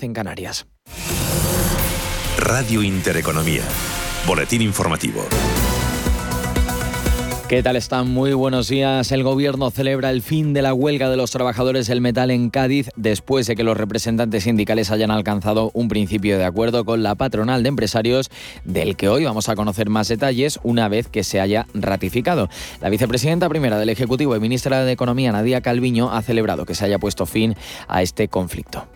en Canarias. Radio Intereconomía. Boletín informativo. ¿Qué tal están? Muy buenos días. El gobierno celebra el fin de la huelga de los trabajadores del metal en Cádiz después de que los representantes sindicales hayan alcanzado un principio de acuerdo con la patronal de empresarios del que hoy vamos a conocer más detalles una vez que se haya ratificado. La vicepresidenta primera del Ejecutivo y ministra de Economía, Nadia Calviño, ha celebrado que se haya puesto fin a este conflicto.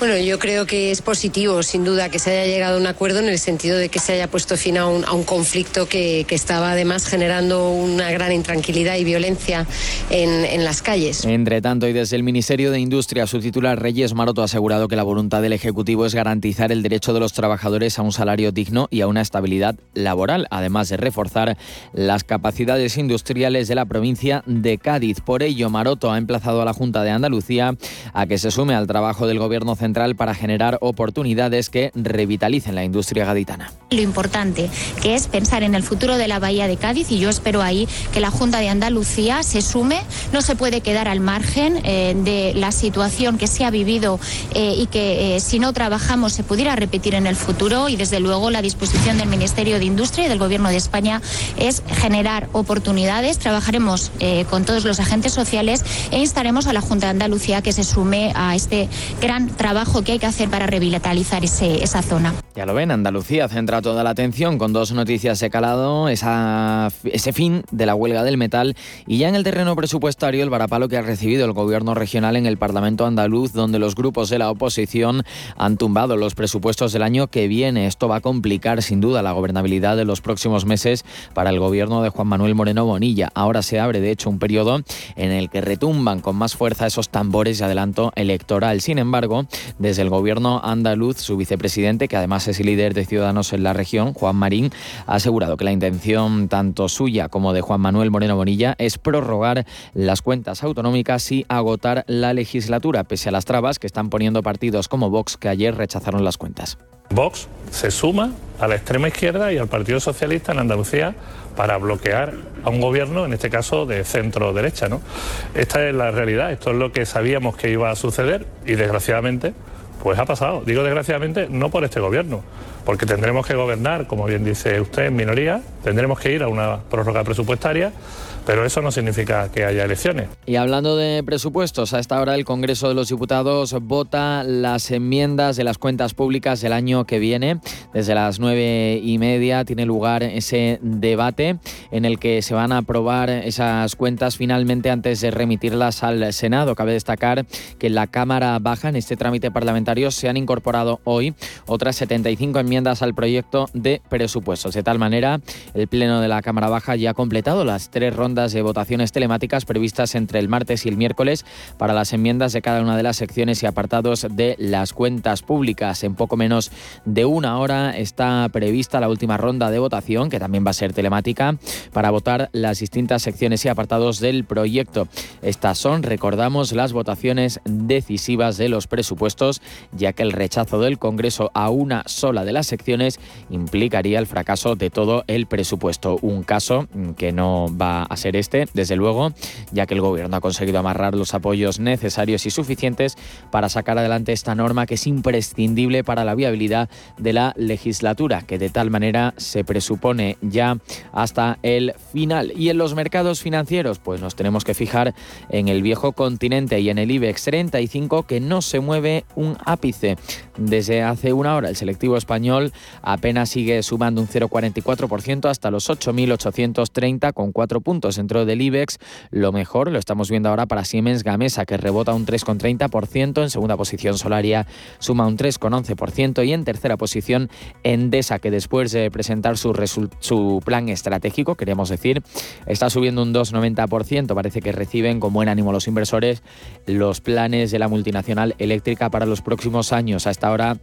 Bueno, yo creo que es positivo, sin duda, que se haya llegado a un acuerdo en el sentido de que se haya puesto fin a un, conflicto que, estaba además generando una gran intranquilidad y violencia en, las calles. Entre tanto, y desde el Ministerio de Industria, su titular Reyes Maroto ha asegurado que la voluntad del Ejecutivo es garantizar el derecho de los trabajadores a un salario digno y a una estabilidad laboral, además de reforzar las capacidades industriales de la provincia de Cádiz. Por ello, Maroto ha emplazado a la Junta de Andalucía a que se sume al trabajo del Gobierno central para generar oportunidades que revitalicen la industria gaditana. Lo importante que es pensar en el futuro de la Bahía de Cádiz y yo espero ahí que la Junta de Andalucía se sume, no se puede quedar al margen eh, de la situación que se ha vivido eh, y que eh, si no trabajamos se pudiera repetir en el futuro. Y desde luego la disposición del Ministerio de Industria y del Gobierno de España es generar oportunidades, trabajaremos con todos los agentes sociales e instaremos a la Junta de Andalucía que se sume a este gran trabajo trabajo que hay que hacer para revitalizar ese, esa zona. Ya lo ven, Andalucía centra toda la atención con dos noticias de calado, esa, ese fin de la huelga del metal y ya en el terreno presupuestario el varapalo que ha recibido el gobierno regional en el Parlamento andaluz, donde los grupos de la oposición han tumbado los presupuestos del año que viene. Esto va a complicar sin duda la gobernabilidad de los próximos meses para el gobierno de Juan Manuel Moreno Bonilla. Ahora se abre, de hecho, un periodo en el que retumban con más fuerza esos tambores de adelanto electoral. Sin embargo, desde el gobierno andaluz, su vicepresidente, que además es líder de Ciudadanos en la región, Juan Marín, ha asegurado que la intención tanto suya como de Juan Manuel Moreno Bonilla es prorrogar las cuentas autonómicas y agotar la legislatura, pese a las trabas que están poniendo partidos como Vox, que ayer rechazaron las cuentas. Vox se suma a la extrema izquierda y al Partido Socialista en Andalucía para bloquear a un gobierno, en este caso de centro derecha. ¿no? Esta es la realidad, esto es lo que sabíamos que iba a suceder y desgraciadamente pues ha pasado. Digo desgraciadamente no por este gobierno, porque tendremos que gobernar, como bien dice usted, en minoría, tendremos que ir a una prórroga presupuestaria pero eso no significa que haya elecciones. Y hablando de presupuestos, a esta hora el Congreso de los Diputados vota las enmiendas de las cuentas públicas del año que viene. Desde las nueve y media tiene lugar ese debate en el que se van a aprobar esas cuentas finalmente antes de remitirlas al Senado. Cabe destacar que en la Cámara Baja, en este trámite parlamentario, se han incorporado hoy otras 75 enmiendas al proyecto de presupuestos. De tal manera, el Pleno de la Cámara Baja ya ha completado las tres rondas de votaciones telemáticas previstas entre el martes y el miércoles para las enmiendas de cada una de las secciones y apartados de las cuentas públicas. En poco menos de una hora está prevista la última ronda de votación, que también va a ser telemática, para votar las distintas secciones y apartados del proyecto. Estas son, recordamos, las votaciones decisivas de los presupuestos, ya que el rechazo del Congreso a una sola de las secciones implicaría el fracaso de todo el presupuesto. Un caso que no va a ser ser este, desde luego, ya que el Gobierno ha conseguido amarrar los apoyos necesarios y suficientes para sacar adelante esta norma que es imprescindible para la viabilidad de la legislatura, que de tal manera se presupone ya hasta el final. Y en los mercados financieros, pues nos tenemos que fijar en el viejo continente y en el IBEX 35, que no se mueve un ápice. Desde hace una hora, el selectivo español apenas sigue sumando un 0,44% hasta los 8.830 con 4 puntos dentro del IBEX. Lo mejor lo estamos viendo ahora para Siemens Gamesa, que rebota un 3,30%. En segunda posición, Solaria suma un 3,11%. Y en tercera posición, Endesa, que después de presentar su, plan estratégico, queríamos decir, está subiendo un 2,90%. Parece que reciben con buen ánimo los inversores los planes de la multinacional eléctrica para los próximos años. A esta hora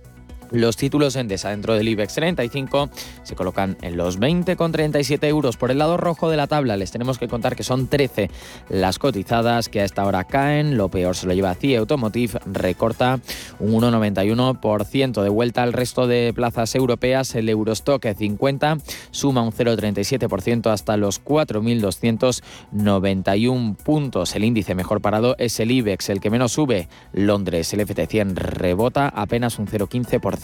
Los títulos Endesa dentro del IBEX 35 se colocan en los 20,37 euros. Por el lado rojo de la tabla les tenemos que contar que son 13 las cotizadas que a esta hora caen. Lo peor se lo lleva CIE Automotive, recorta un 1,91% de vuelta al resto de plazas europeas. El Eurostock 50 suma un 0,37% hasta los 4.291 puntos. El índice mejor parado es el IBEX, el que menos sube. Londres, el FT100 rebota apenas un 0,15%.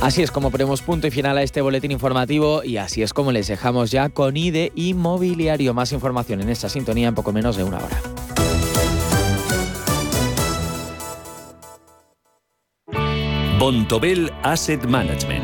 Así es como ponemos punto y final a este boletín informativo y así es como les dejamos ya con IDE Inmobiliario. Más información en esta sintonía en poco menos de una hora. Bontobel Asset Management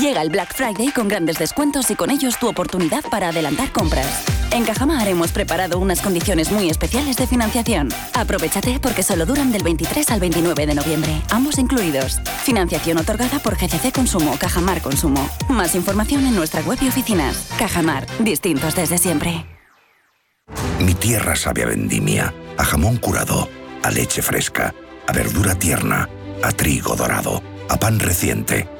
Llega el Black Friday con grandes descuentos y con ellos tu oportunidad para adelantar compras. En Cajamar hemos preparado unas condiciones muy especiales de financiación. Aprovechate porque solo duran del 23 al 29 de noviembre, ambos incluidos. Financiación otorgada por GCC Consumo, Cajamar Consumo. Más información en nuestra web y oficinas. Cajamar, distintos desde siempre. Mi tierra sabe a vendimia, a jamón curado, a leche fresca, a verdura tierna, a trigo dorado, a pan reciente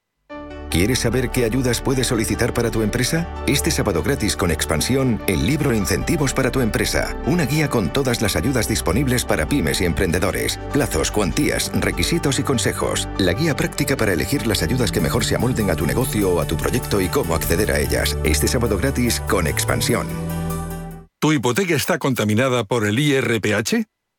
¿Quieres saber qué ayudas puedes solicitar para tu empresa? Este sábado gratis con Expansión, el libro Incentivos para tu empresa. Una guía con todas las ayudas disponibles para pymes y emprendedores. Plazos, cuantías, requisitos y consejos. La guía práctica para elegir las ayudas que mejor se amolden a tu negocio o a tu proyecto y cómo acceder a ellas. Este sábado gratis con Expansión. ¿Tu hipoteca está contaminada por el IRPH?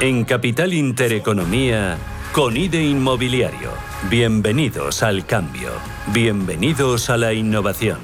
En Capital Intereconomía, con IDE Inmobiliario. Bienvenidos al cambio. Bienvenidos a la innovación.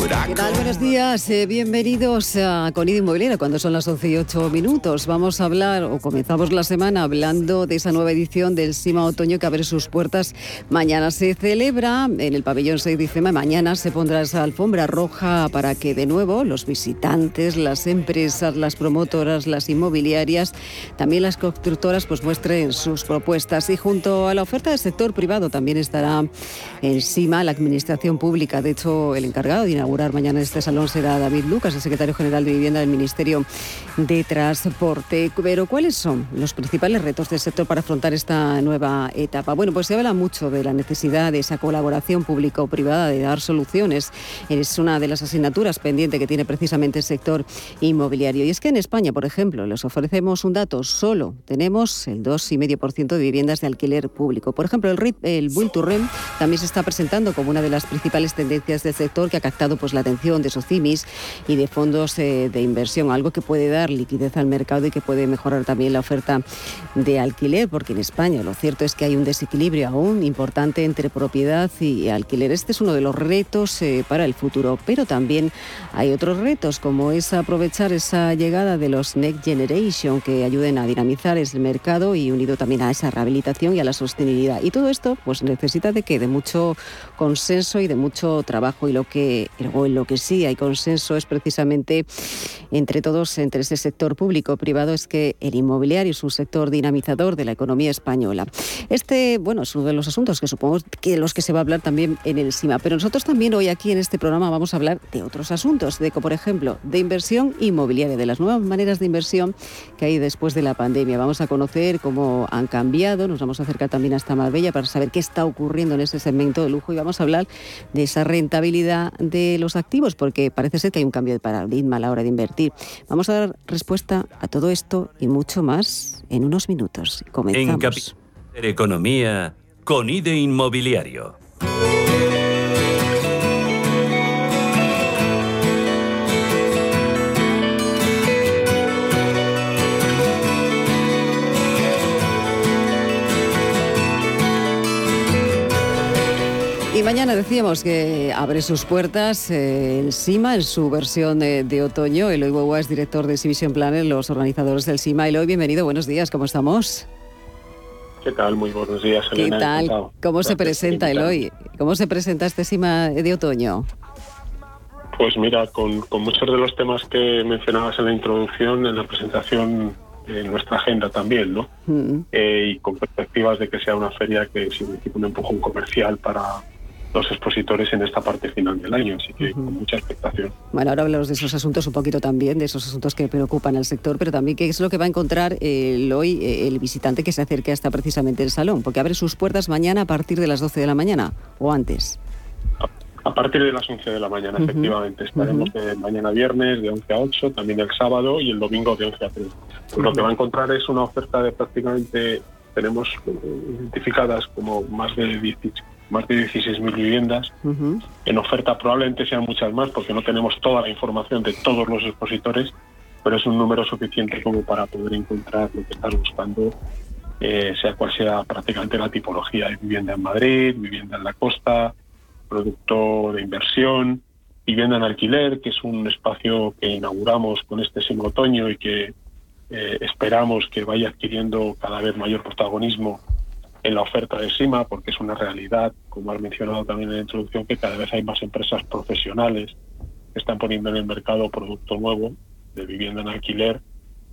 ¿Qué tal? Buenos días, eh, bienvenidos a Conida Inmobiliaria cuando son las 11 y 8 minutos. Vamos a hablar, o comenzamos la semana hablando de esa nueva edición del SIMA Otoño que abre sus puertas. Mañana se celebra en el pabellón 6 de diciembre. Mañana se pondrá esa alfombra roja para que de nuevo los visitantes, las empresas, las promotoras, las inmobiliarias, también las constructoras, pues muestren sus propuestas. Y junto a la oferta del sector privado también estará el SIMA, la administración pública. De hecho, el encargado de inaugurar inaugurar mañana en este salón será David Lucas, el secretario general de Vivienda del Ministerio de Transporte. Pero ¿cuáles son los principales retos del sector para afrontar esta nueva etapa? Bueno, pues se habla mucho de la necesidad de esa colaboración público-privada, de dar soluciones. Es una de las asignaturas pendientes que tiene precisamente el sector inmobiliario. Y es que en España, por ejemplo, les ofrecemos un dato, solo tenemos el 2,5% de viviendas de alquiler público. Por ejemplo, el, el Rent también se está presentando como una de las principales tendencias del sector que ha captado pues, la atención de Socimis y de fondos eh, de inversión, algo que puede dar liquidez al mercado y que puede mejorar también la oferta de alquiler, porque en España lo cierto es que hay un desequilibrio aún importante entre propiedad y alquiler. Este es uno de los retos eh, para el futuro, pero también hay otros retos, como es aprovechar esa llegada de los Next Generation que ayuden a dinamizar el mercado y unido también a esa rehabilitación y a la sostenibilidad. Y todo esto pues necesita de que de mucho consenso y de mucho trabajo y lo que o en lo que sí hay consenso es precisamente entre todos, entre ese sector público privado, es que el inmobiliario es un sector dinamizador de la economía española. Este, bueno, es uno de los asuntos que supongo que los que se va a hablar también en el SIMA, pero nosotros también hoy aquí en este programa vamos a hablar de otros asuntos, de por ejemplo, de inversión inmobiliaria, de las nuevas maneras de inversión que hay después de la pandemia. Vamos a conocer cómo han cambiado, nos vamos a acercar también hasta Marbella para saber qué está ocurriendo en ese segmento de lujo y vamos a hablar de esa rentabilidad de los activos, porque parece ser que hay un cambio de paradigma a la hora de invertir. Vamos a dar respuesta a todo esto y mucho más en unos minutos. Comenzamos. En Economía con IDE Inmobiliario. Y mañana decíamos que abre sus puertas eh, el SIMA en su versión de, otoño. Eloy Boua es director de Exhibition Planner, los organizadores del SIMA. Eloy, bienvenido, buenos días, ¿cómo estamos? ¿Qué tal? Muy buenos días, Elena. ¿Qué tal? ¿Cómo se presenta, Eloy? ¿Cómo se presenta este SIMA de otoño? Pues mira, con, muchos de los temas que mencionabas en la introducción, en la presentación en nuestra agenda también, ¿no? Mm. Eh, y con perspectivas de que sea una feria que signifique un empujón comercial para, los expositores en esta parte final del año, así que con mucha expectación. Bueno, ahora hablamos de esos asuntos un poquito también, de esos asuntos que preocupan al sector, pero también qué es lo que va a encontrar el, hoy eh, el visitante que se acerque hasta precisamente el salón, porque abre sus puertas mañana a partir de las 12 de la mañana o antes. A, partir de las 11 de la mañana, efectivamente. Estaremos de mañana viernes de 11 a 8, también el sábado y el domingo de 11 a 3. Lo que va a encontrar es una oferta de prácticamente, tenemos identificadas como más de 18 más de 16.000 viviendas. En oferta probablemente sean muchas más porque no tenemos toda la información de todos los expositores, pero es un número suficiente como para poder encontrar lo que estás buscando, eh, sea cual sea prácticamente la tipología de vivienda en Madrid, vivienda en la costa, producto de inversión, vivienda en alquiler, que es un espacio que inauguramos con este semo otoño y que eh, esperamos que vaya adquiriendo cada vez mayor protagonismo en la oferta de SIMA, porque es una realidad, como has mencionado también en la introducción, que cada vez hay más empresas profesionales que están poniendo en el mercado producto nuevo de vivienda en alquiler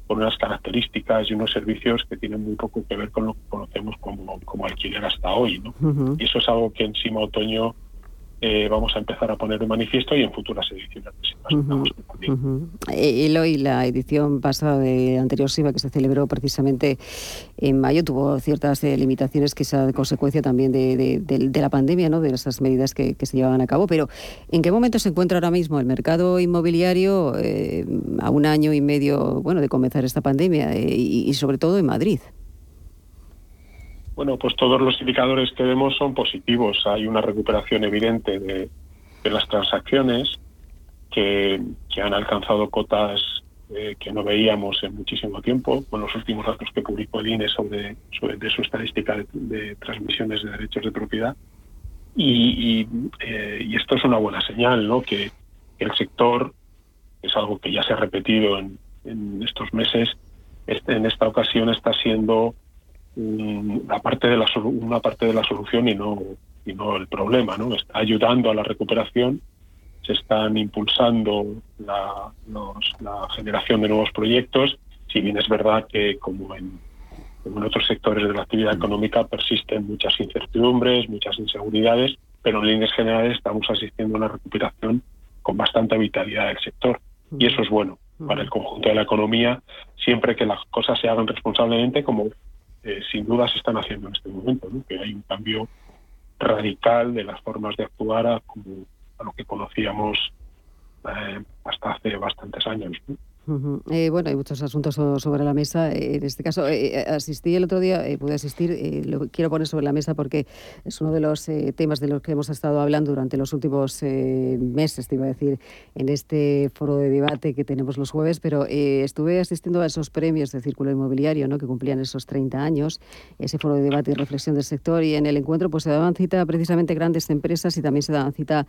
con unas características y unos servicios que tienen muy poco que ver con lo que conocemos como, como alquiler hasta hoy. ¿no? Y eso es algo que en SIMA Otoño eh, vamos a empezar a poner de manifiesto y en futuras ediciones. Y hoy la edición pasada de anterior SIVA que se celebró precisamente en mayo tuvo ciertas eh, limitaciones que son consecuencia también de, la pandemia, ¿no? de esas medidas que, se llevaban a cabo. Pero ¿en qué momento se encuentra ahora mismo el mercado inmobiliario eh, a un año y medio bueno, de comenzar esta pandemia y sobre todo en Madrid? Bueno, pues todos los indicadores que vemos son positivos. Hay una recuperación evidente de, las transacciones que, han alcanzado cotas eh, que no veíamos en muchísimo tiempo, con los últimos datos que publicó el INE sobre, su estadística de, transmisiones de derechos de propiedad. Eh, y, esto es una buena señal, ¿no? Que, el sector, es algo que ya se ha repetido en, en estos meses, este, en esta ocasión está siendo una parte de la una parte de la solución y no y no el problema no está ayudando a la recuperación se están impulsando la, la generación de nuevos proyectos si bien es verdad que como en, en otros sectores de la actividad económica persisten muchas incertidumbres muchas inseguridades pero en líneas generales estamos asistiendo a una recuperación con bastante vitalidad del sector. Y eso es bueno para el conjunto de la economía, siempre que las cosas se hagan responsablemente, como eh, sin duda se están haciendo en este momento, que hay un cambio radical de las formas de actuar a, como, a lo que conocíamos eh, hasta hace bastantes años. Eh, bueno, hay muchos asuntos sobre la mesa. Eh, en este caso, eh, asistí el otro día, pude asistir, lo quiero poner sobre la mesa porque es uno de los temas de los que hemos estado hablando durante los últimos meses, te iba a decir, en este foro de debate que tenemos los jueves, pero estuve asistiendo a esos premios de Círculo Inmobiliario ¿no? que cumplían esos 30 años, ese foro de debate y reflexión del sector, y en el encuentro pues se daban cita precisamente grandes empresas y también se daban cita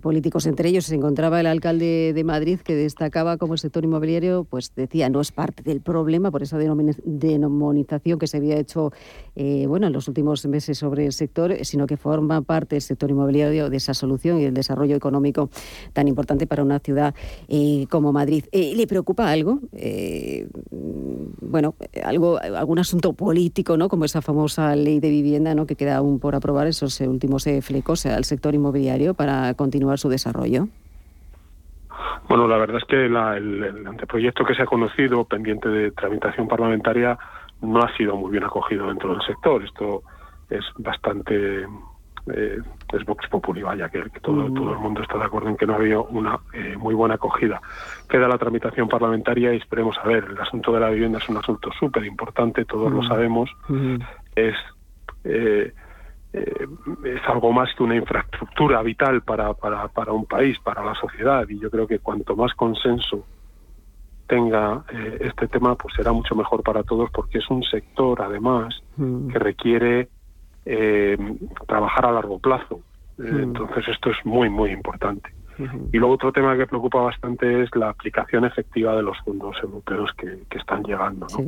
políticos. Entre ellos se encontraba el alcalde de Madrid que destacaba como el sector inmobiliario pues decía, no es parte del problema por esa denominización que se había hecho eh, bueno, en los últimos meses sobre el sector, sino que forma parte del sector inmobiliario de esa solución y el desarrollo económico tan importante para una ciudad eh, como Madrid. Eh, ¿Le preocupa algo? bueno, algo, algún asunto político, ¿no? Como esa famosa ley de vivienda, ¿no? Que queda aún por aprobar esos últimos flecos al sector inmobiliario para continuar su desarrollo. Bueno, la verdad es que el, anteproyecto que se ha conocido, pendiente de tramitación parlamentaria, no ha sido muy bien acogido dentro del sector. Esto es bastante eh, es Vox Populi, vaya, que, todo, todo el mundo está de acuerdo en que no ha habido una eh, muy buena acogida. Queda la tramitación parlamentaria y esperemos a ver. El asunto de la vivienda es un asunto súper importante, todos lo sabemos. Es eh, eh, es algo más que una infraestructura vital para, para, para, un país, para la sociedad, y yo creo que cuanto más consenso tenga eh, este tema, pues será mucho mejor para todos, porque es un sector, además, mm. que requiere eh, trabajar a largo plazo. Mm. Entonces, esto es muy, muy importante. Y luego otro tema que preocupa bastante es la aplicación efectiva de los fondos europeos que, que están llegando. ¿no?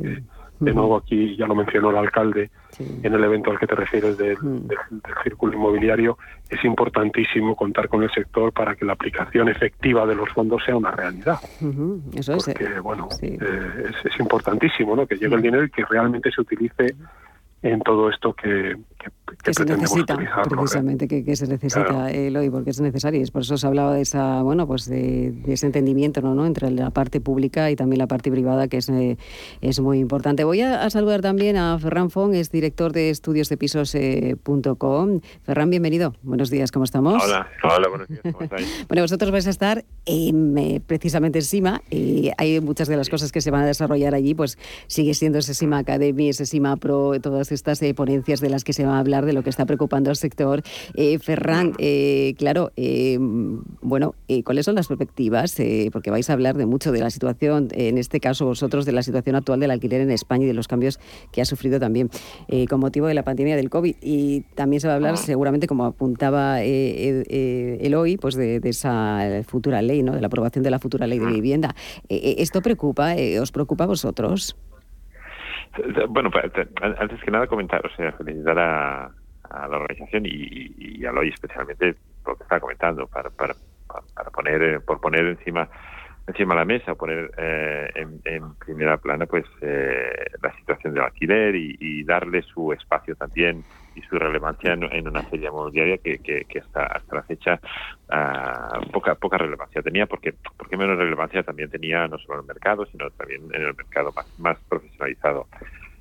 De nuevo aquí ya lo mencionó el alcalde en el evento al que te refieres del, círculo inmobiliario. Es importantísimo contar con el sector para que la aplicación efectiva de los fondos sea una realidad. Eso es. Porque, bueno, eh, es, es, importantísimo ¿no? que llegue el dinero y que realmente se utilice en todo esto que, que, se necesita precisamente que, se necesita el hoy porque es necesario. Y por eso se hablaba de esa bueno pues de, ese entendimiento ¿no? entre la parte pública y también la parte privada que es, eh, es muy importante. Voy a, saludar también a Ferran Fong es director de estudios de pisos.com eh, Ferran bienvenido. Buenos días cómo estamos hola hola buenos días ¿cómo estáis? bueno vosotros vais a estar eh, precisamente encima y hay muchas de las cosas que se van a desarrollar allí pues sigue siendo ese SIMA Academy ese SIMA Pro todas estas ponencias de las que se va a hablar de lo que está preocupando al sector. Eh, Ferran, eh, claro, eh, bueno, ¿cuáles son las perspectivas? porque vais a hablar de mucho de la situación, en este caso vosotros, de la situación actual del alquiler en España y de los cambios que ha sufrido también con motivo de la pandemia del COVID. Y también se va a hablar, seguramente, como apuntaba el hoy, pues de, esa futura ley, ¿no? de la aprobación de la futura ley de vivienda. ¿Esto preocupa? ¿Os preocupa a vosotros? Bueno, antes que nada comentar, o sea, felicitar a, la organización y, y, a Loy especialmente lo que está comentando, para, para, para poner, eh, por poner encima encima de la mesa, poner eh, en, primera plana pues eh, la situación del alquiler y, darle su espacio también y su relevancia en, una feria inmobiliaria que, que, hasta, hasta la fecha ah, poca poca relevancia tenía, porque, porque menos relevancia también tenía no solo en el mercado, sino también en el mercado más, más profesionalizado.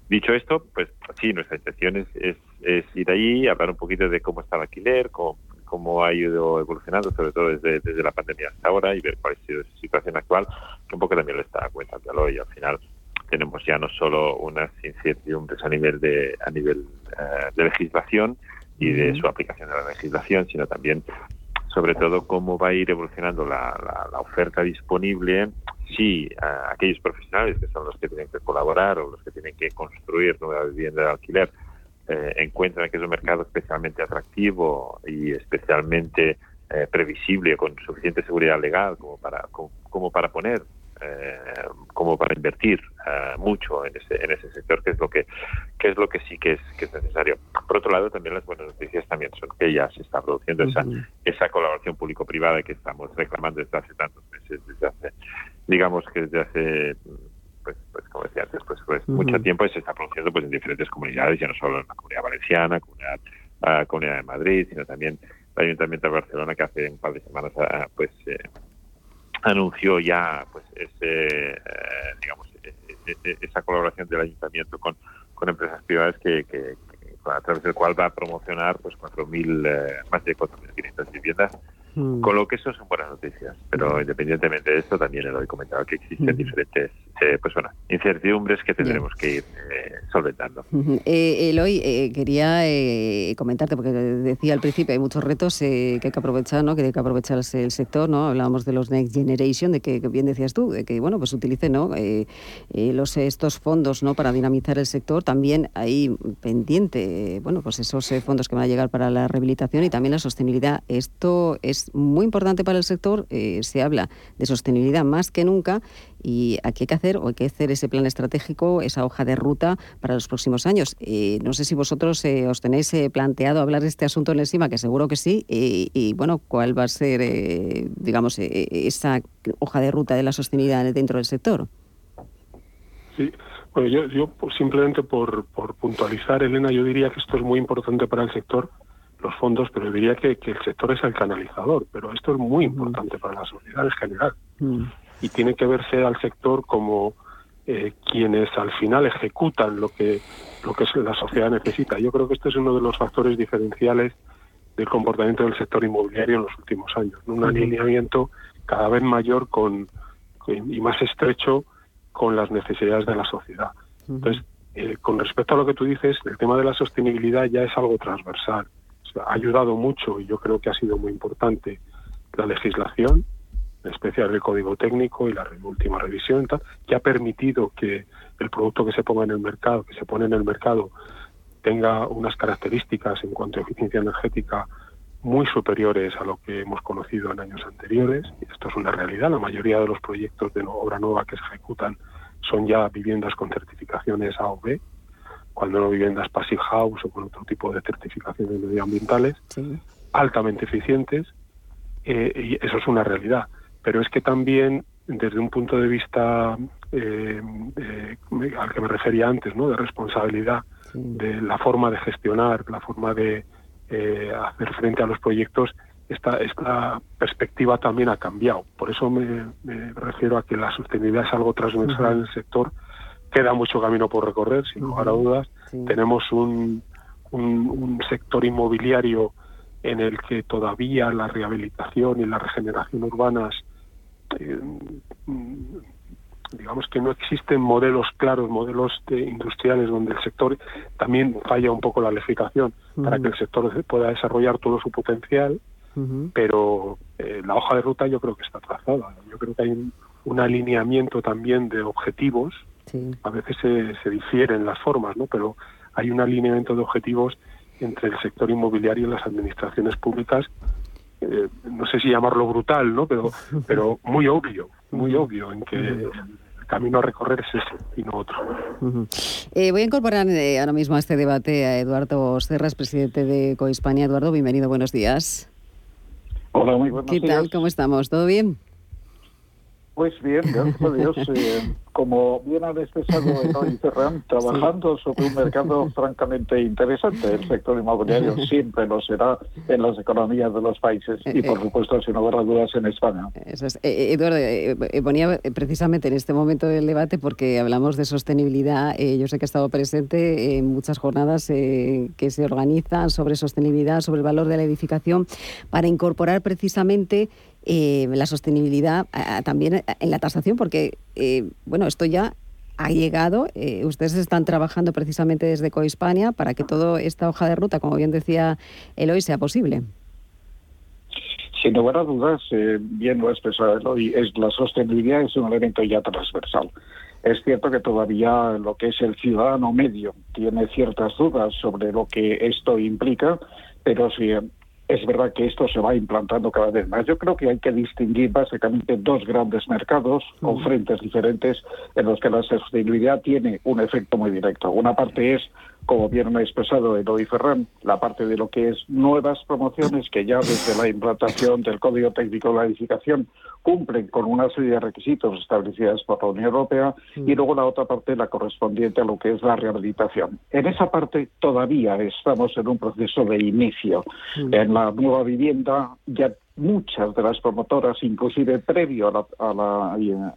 Dicho esto, pues sí, nuestra intención es, es, es ir ahí, hablar un poquito de cómo está el alquiler, cómo, cómo ha ido evolucionando, sobre todo desde, desde la pandemia hasta ahora, y ver cuál ha sido su situación actual, que un poco también lo está cuentándolo, y al final tenemos ya no solo unas incertidumbres a nivel de, a nivel eh, de legislación y de su aplicación de la legislación, sino también sobre todo cómo va a ir evolucionando la, la, oferta disponible si aquellos profesionales que son los que tienen que colaborar o los que tienen que construir nueva vivienda de alquiler eh, encuentran que es un mercado especialmente atractivo y especialmente eh, previsible con suficiente seguridad legal como para como, para poner eh, como para invertir mucho en ese en ese sector que es lo que, que es lo que sí que es que es necesario. Por otro lado también las buenas noticias también son que ya se está produciendo esa esa colaboración público privada que estamos reclamando desde hace tantos meses desde hace digamos que desde hace pues, pues como decía antes, pues, pues mucho tiempo se está produciendo pues en diferentes comunidades, ya no solo en la comunidad valenciana, comunidad, uh, comunidad de Madrid, sino también el Ayuntamiento de Barcelona que hace un par de semanas ah, pues anunció ya pues ese digamos esa colaboración del ayuntamiento con, con empresas privadas que, a través del cual va a promocionar pues 4.000 más de 4.500 viviendas Mm. Con lo que eso son buenas noticias, pero independientemente de esto, también he comentado que existen mm. diferentes eh, pues, incertidumbres que tendremos que ir eh, solventando. Eh, Eloy, eh, quería comentarte, porque decía al principio, hay muchos retos que hay que aprovechar, ¿no? que hay que aprovechar el sector, ¿no? hablábamos de los Next Generation, de que, bien decías tú, de que bueno, pues utilice ¿no? los, estos fondos ¿no? para dinamizar el sector, también hay pendiente, bueno, pues esos fondos que van a llegar para la rehabilitación y también la sostenibilidad. Esto es muy importante para el sector. Eh, se habla de sostenibilidad más que nunca y aquí hay que hacer o hay que hacer ese plan estratégico, esa hoja de ruta para los próximos años. Eh, no sé si vosotros eh, os tenéis planteado hablar de este asunto en encima, que seguro que sí, y bueno, cuál va a ser, digamos, esa hoja de ruta de la sostenibilidad dentro del sector. Sí, bueno, yo, yo simplemente por, por puntualizar, Elena, yo diría que esto es muy importante para el sector los fondos, pero diría que, que, el sector es el canalizador, pero esto es muy importante para la sociedad en general. Mm. Y tiene que verse al sector como eh, quienes al final ejecutan lo que, lo que la sociedad necesita. Yo creo que este es uno de los factores diferenciales del comportamiento del sector inmobiliario en los últimos años. Un alineamiento cada vez mayor con, y más estrecho con las necesidades de la sociedad. Entonces, eh, con respecto a lo que tú dices, el tema de la sostenibilidad ya es algo transversal ha ayudado mucho y yo creo que ha sido muy importante la legislación, en especial el código técnico y la última revisión, que ha permitido que el producto que se ponga en el mercado, que se pone en el mercado, tenga unas características en cuanto a eficiencia energética muy superiores a lo que hemos conocido en años anteriores. Esto es una realidad. La mayoría de los proyectos de obra nueva que se ejecutan son ya viviendas con certificaciones A o B cuando no viviendas passive house o con otro tipo de certificaciones medioambientales, altamente eficientes, eh, y eso es una realidad. Pero es que también, desde un punto de vista eh, al que me refería antes, ¿no? de responsabilidad, de la forma de gestionar, la forma de eh, hacer frente a los proyectos, esta, esta perspectiva también ha cambiado. Por eso me, refiero a que la sostenibilidad es algo transversal en el sector Queda mucho camino por recorrer, sin lugar a dudas. Tenemos un, un, sector inmobiliario en el que todavía la rehabilitación y la regeneración urbanas, eh, digamos que no existen modelos claros, modelos industriales donde el sector también falla un poco la legislación para que el sector pueda desarrollar todo su potencial, pero eh, la hoja de ruta yo creo que está trazada. Yo creo que hay un alineamiento también de objetivos a veces se, difieren las formas, ¿no? Pero hay un alineamiento de objetivos entre el sector inmobiliario y las administraciones públicas eh, no sé si llamarlo brutal, ¿no? Pero, pero muy obvio, muy obvio en que el camino a recorrer es ese y no otro. Eh, voy a incorporar eh, ahora mismo a este debate a Eduardo Serras, presidente de Cohispania. Eduardo, bienvenido, buenos días. Hola, muy buenos días. ¿Qué tal? ¿Cómo estamos? ¿Todo bien? Pues bien, gracias a Dios. Eh, como bien han expresado y Ferran, trabajando sobre un mercado francamente interesante. El sector inmobiliario siempre lo será en las economías de los países y, por supuesto, sin lugar a dudas, en España. Eso es. Eh, Eduardo, ponía precisamente en este momento del debate porque hablamos de sostenibilidad. yo sé que ha estado presente en muchas jornadas que se organizan sobre sostenibilidad, sobre el valor de la edificación, para incorporar precisamente eh, la sostenibilidad también en la tasación, porque, eh, bueno, esto ya ha llegado. Eh, ustedes están trabajando precisamente desde Cohispania para que toda esta hoja de ruta, como bien decía Eloy, sea posible. Sin lugar a dudas, bien lo ha expresado Eloy, es, la sostenibilidad es un elemento ya transversal. Es cierto que todavía lo que es el ciudadano medio tiene ciertas dudas sobre lo que esto implica, pero si es verdad que esto se va implantando cada vez más. Yo creo que hay que distinguir básicamente dos grandes mercados con frentes diferentes en los que la sostenibilidad tiene un efecto muy directo. Una parte es como bien ha expresado Eloy Ferran, la parte de lo que es nuevas promociones que ya desde la implantación del Código Técnico de la Edificación cumplen con una serie de requisitos establecidos por la Unión Europea y luego la otra parte, la correspondiente a lo que es la rehabilitación. En esa parte todavía estamos en un proceso de inicio. En la nueva vivienda ya muchas de las promotoras, inclusive previo a la,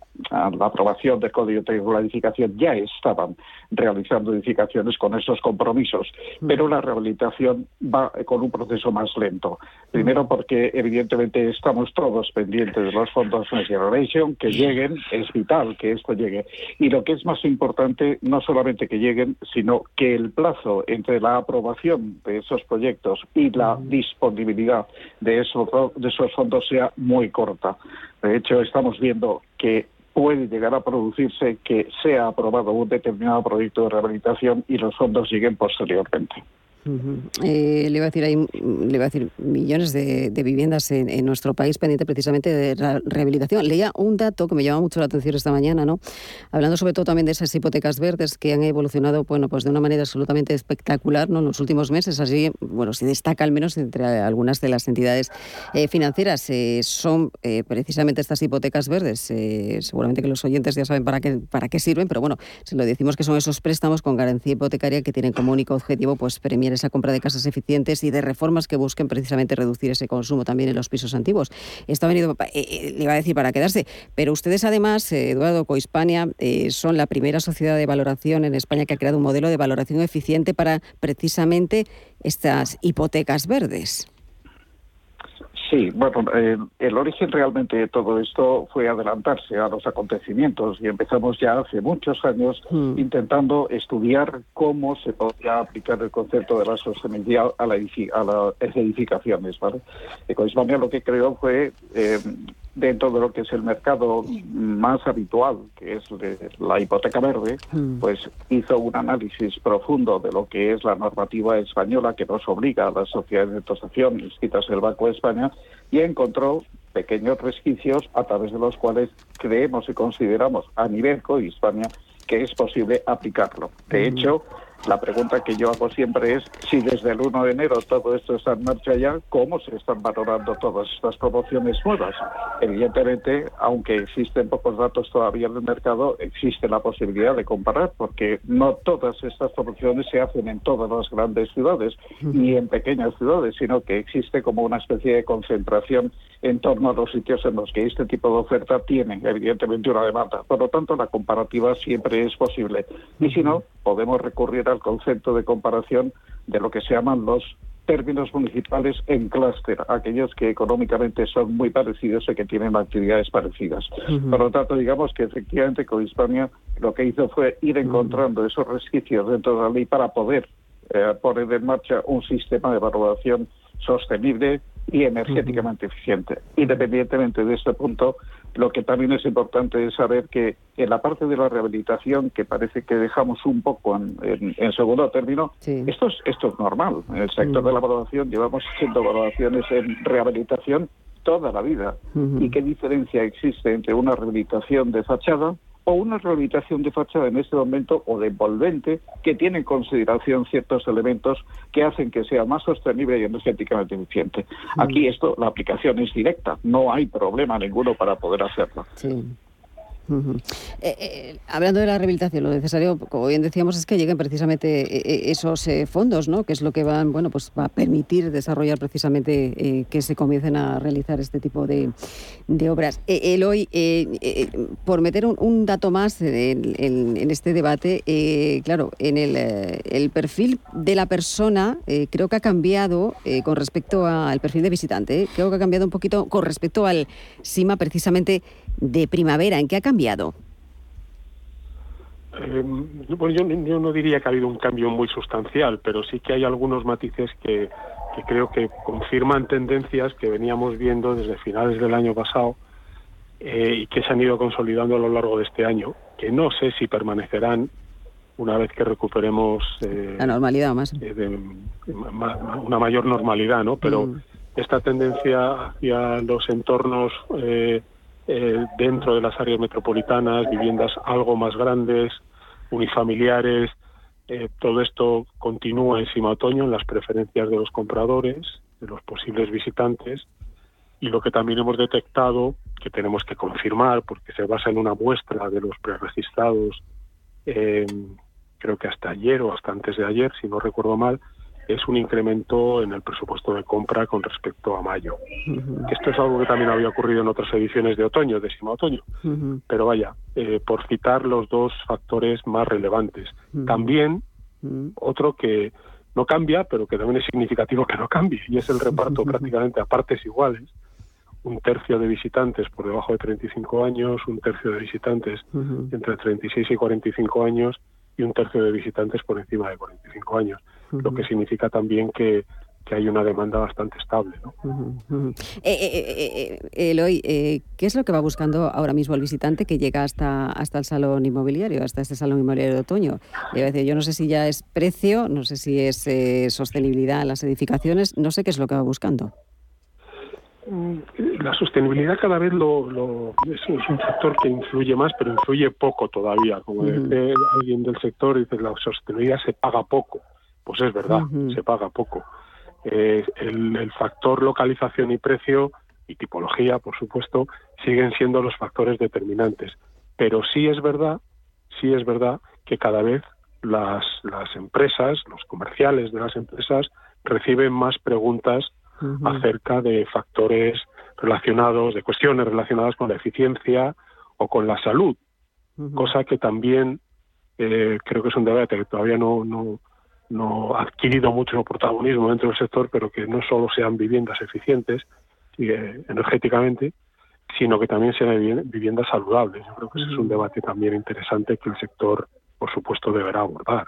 aprobación del Código de Edificación, ya estaban realizando edificaciones con esos compromisos, pero la rehabilitación va con un proceso más lento. Primero porque evidentemente estamos todos pendientes de los fondos Next Generation, que lleguen, es vital que esto llegue. Y lo que es más importante, no solamente que lleguen, sino que el plazo entre la aprobación de esos proyectos y la disponibilidad de esos, de esos fondos sea muy corta. De hecho, estamos viendo que puede llegar a producirse que sea aprobado un determinado proyecto de rehabilitación y los fondos lleguen posteriormente. Eh, le, iba a decir, hay, le a decir millones de, viviendas en, nuestro país pendiente precisamente de rehabilitación. Leía un dato que me llama mucho la atención esta mañana, ¿no? Hablando sobre todo también de esas hipotecas verdes que han evolucionado, bueno, pues de una manera absolutamente espectacular, ¿no? En los últimos meses, así, bueno, se destaca al menos entre algunas de las entidades eh, financieras. Eh, son precisamente estas hipotecas verdes. seguramente que los oyentes ya saben para qué, para qué sirven, pero bueno, si lo decimos que son esos préstamos con garantía hipotecaria que tienen como único objetivo, pues, premiar esa compra de casas eficientes y de reformas que busquen precisamente reducir ese consumo también en los pisos antiguos. Esto venido, eh, eh, le iba a decir, para quedarse, pero ustedes además, eh, Eduardo Cohispania, son la primera sociedad de valoración en España que ha creado un modelo de valoración eficiente para precisamente estas hipotecas verdes. Sí, bueno, eh, el origen realmente de todo esto fue adelantarse a los acontecimientos y empezamos ya hace muchos años hmm. intentando estudiar cómo se podía aplicar el concepto de la sostenibilidad a, la a las edificaciones. ¿vale? Ecoismania lo que creó fue eh, dentro de lo que es el mercado más habitual, que es la hipoteca verde, hmm. pues hizo un análisis profundo de lo que es la normativa española que nos obliga a las sociedades de tasación inscritas en el Banco de España y encontró pequeños resquicios a través de los cuales creemos y consideramos a nivel co España que es posible aplicarlo. De hmm. hecho, la pregunta que yo hago siempre es si desde el 1 de enero todo esto está en marcha ya, ¿cómo se están valorando todas estas promociones nuevas? Evidentemente, aunque existen pocos datos todavía en el mercado, existe la posibilidad de comparar porque no todas estas promociones se hacen en todas las grandes ciudades ni en pequeñas ciudades, sino que existe como una especie de concentración en torno a los sitios en los que este tipo de oferta tiene evidentemente una demanda. Por lo tanto, la comparativa siempre es posible. Y si no, podemos recurrir al concepto de comparación de lo que se llaman los términos municipales en clúster, aquellos que económicamente son muy parecidos y que tienen actividades parecidas. Por lo tanto, digamos que efectivamente con Hispania lo que hizo fue ir encontrando esos resquicios dentro de la ley para poder eh, poner en marcha un sistema de evaluación sostenible y energéticamente eficiente. Independientemente de este punto, lo que también es importante es saber que en la parte de la rehabilitación, que parece que dejamos un poco en, segundo término, esto, es, esto es normal. En el sector de la valoración llevamos haciendo valoraciones en rehabilitación toda la vida. ¿Y qué diferencia existe entre una rehabilitación de fachada o una rehabilitación de fachada en este momento o de envolvente que tiene en consideración ciertos elementos que hacen que sea más sostenible y energéticamente eficiente. Aquí esto, la aplicación es directa, no hay problema ninguno para poder hacerlo. Eh, eh, hablando de la rehabilitación, lo necesario, como bien decíamos, es que lleguen precisamente eh, esos fondos, ¿no? Que es lo que van, bueno, pues va a permitir desarrollar precisamente que se comiencen a realizar este tipo de, obras. Eloy, por meter un, dato más en, este debate, claro, en el, perfil de la persona creo que ha cambiado con respecto al perfil de visitante. Creo que ha cambiado un poquito con respecto al SIMA precisamente de primavera. ¿En qué ha cambiado? Eh, yo, no diría que ha habido un cambio muy sustancial, pero sí que hay algunos matices que, creo que confirman tendencias que veníamos viendo desde finales del año pasado eh, y que se han ido consolidando a lo largo de este año, que no sé si permanecerán una vez que recuperemos eh, la normalidad más una mayor normalidad, ¿no? Pero mm. esta tendencia hacia los entornos eh, dentro de las áreas metropolitanas, viviendas algo más grandes, unifamiliares, Eh, todo esto continúa encima otoño en las preferencias de los compradores, de los posibles visitantes, y lo que también hemos detectado, que tenemos que confirmar, porque se basa en una muestra de los preregistrados, eh, creo que hasta ayer o hasta antes de ayer, si no recuerdo mal, es un incremento en el presupuesto de compra con respecto a mayo. Esto es algo que también había ocurrido en otras ediciones de otoño, décimo otoño. Pero vaya, eh, por citar los dos factores más relevantes. También otro que no cambia, pero que también es significativo que no cambie, y es el reparto prácticamente a partes iguales. Un tercio de visitantes por debajo de 35 años, un tercio de visitantes entre 36 y 45 años y un tercio de visitantes por encima de 45 años lo que significa también que, hay una demanda bastante estable. ¿no? Eh, eh, eh, Eloy, ¿qué es lo que va buscando ahora mismo el visitante que llega hasta, hasta el salón inmobiliario, hasta este salón inmobiliario de otoño? Yo no sé si ya es precio, no sé si es sostenibilidad en las edificaciones, no sé qué es lo que va buscando. Mm, la sostenibilidad cada vez lo, es, un factor que influye más, pero influye poco todavía. Como dice alguien del sector, dice la sostenibilidad se paga poco. Pues es verdad, se paga poco. Eh, el, factor localización y precio y tipología, por supuesto, siguen siendo los factores determinantes. Pero sí es verdad, sí es verdad que cada vez las, las empresas, los comerciales de las empresas, reciben más preguntas acerca de factores relacionados, de cuestiones relacionadas con la eficiencia o con la salud, cosa que también eh, creo que es un debate que todavía no, no, no ha adquirido mucho protagonismo dentro del sector, pero que no solo sean viviendas eficientes eh, energéticamente, sino que también sean viviendas saludables. Yo creo que ese es un debate también interesante que el sector por supuesto, deberá abordar.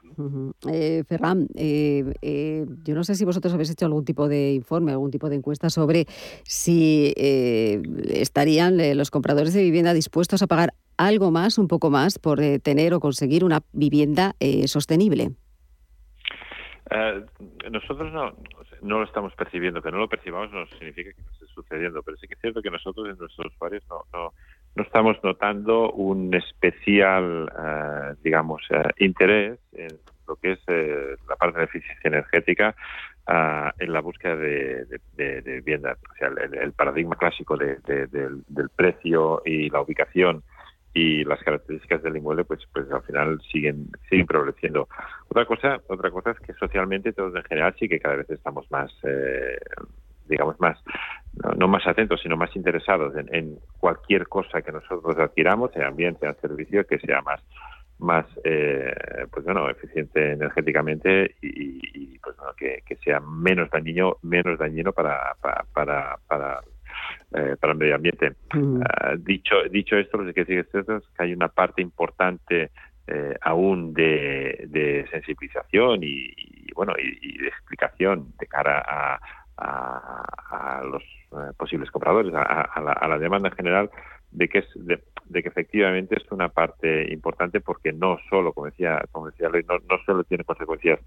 Eh, Ferran, eh, eh, yo no sé si vosotros habéis hecho algún tipo de informe, algún tipo de encuesta sobre si estarían los compradores de vivienda dispuestos a pagar algo más, un poco más, por tener o conseguir una vivienda sostenible. Eh, nosotros no, no lo estamos percibiendo, que no lo percibamos no significa que no esté sucediendo, pero sí que es cierto que nosotros en nuestros usuarios no, no, estamos notando un especial, eh, digamos, eh, interés en lo que es la parte de eficiencia energética en la búsqueda de, vivienda. O sea, el, paradigma clásico del, del precio y la ubicación y las características del inmueble pues pues al final siguen siguen progresando otra cosa otra cosa es que socialmente todos en general sí que cada vez estamos más eh, digamos más no, más atentos sino más interesados en, cualquier cosa que nosotros adquiramos sea ambiente sea servicio que sea más más eh, pues bueno eficiente energéticamente y, pues bueno que, que, sea menos dañino menos dañino para para, para, para eh, para el medio ambiente. Ah, dicho, dicho esto, lo que sí es cierto es que hay una parte importante eh, aún de, sensibilización y, bueno y, de explicación de cara a, los eh, posibles compradores, a, la, demanda en general, de que es de, que efectivamente es una parte importante porque no solo, como decía, como decía no, no solo tiene consecuencias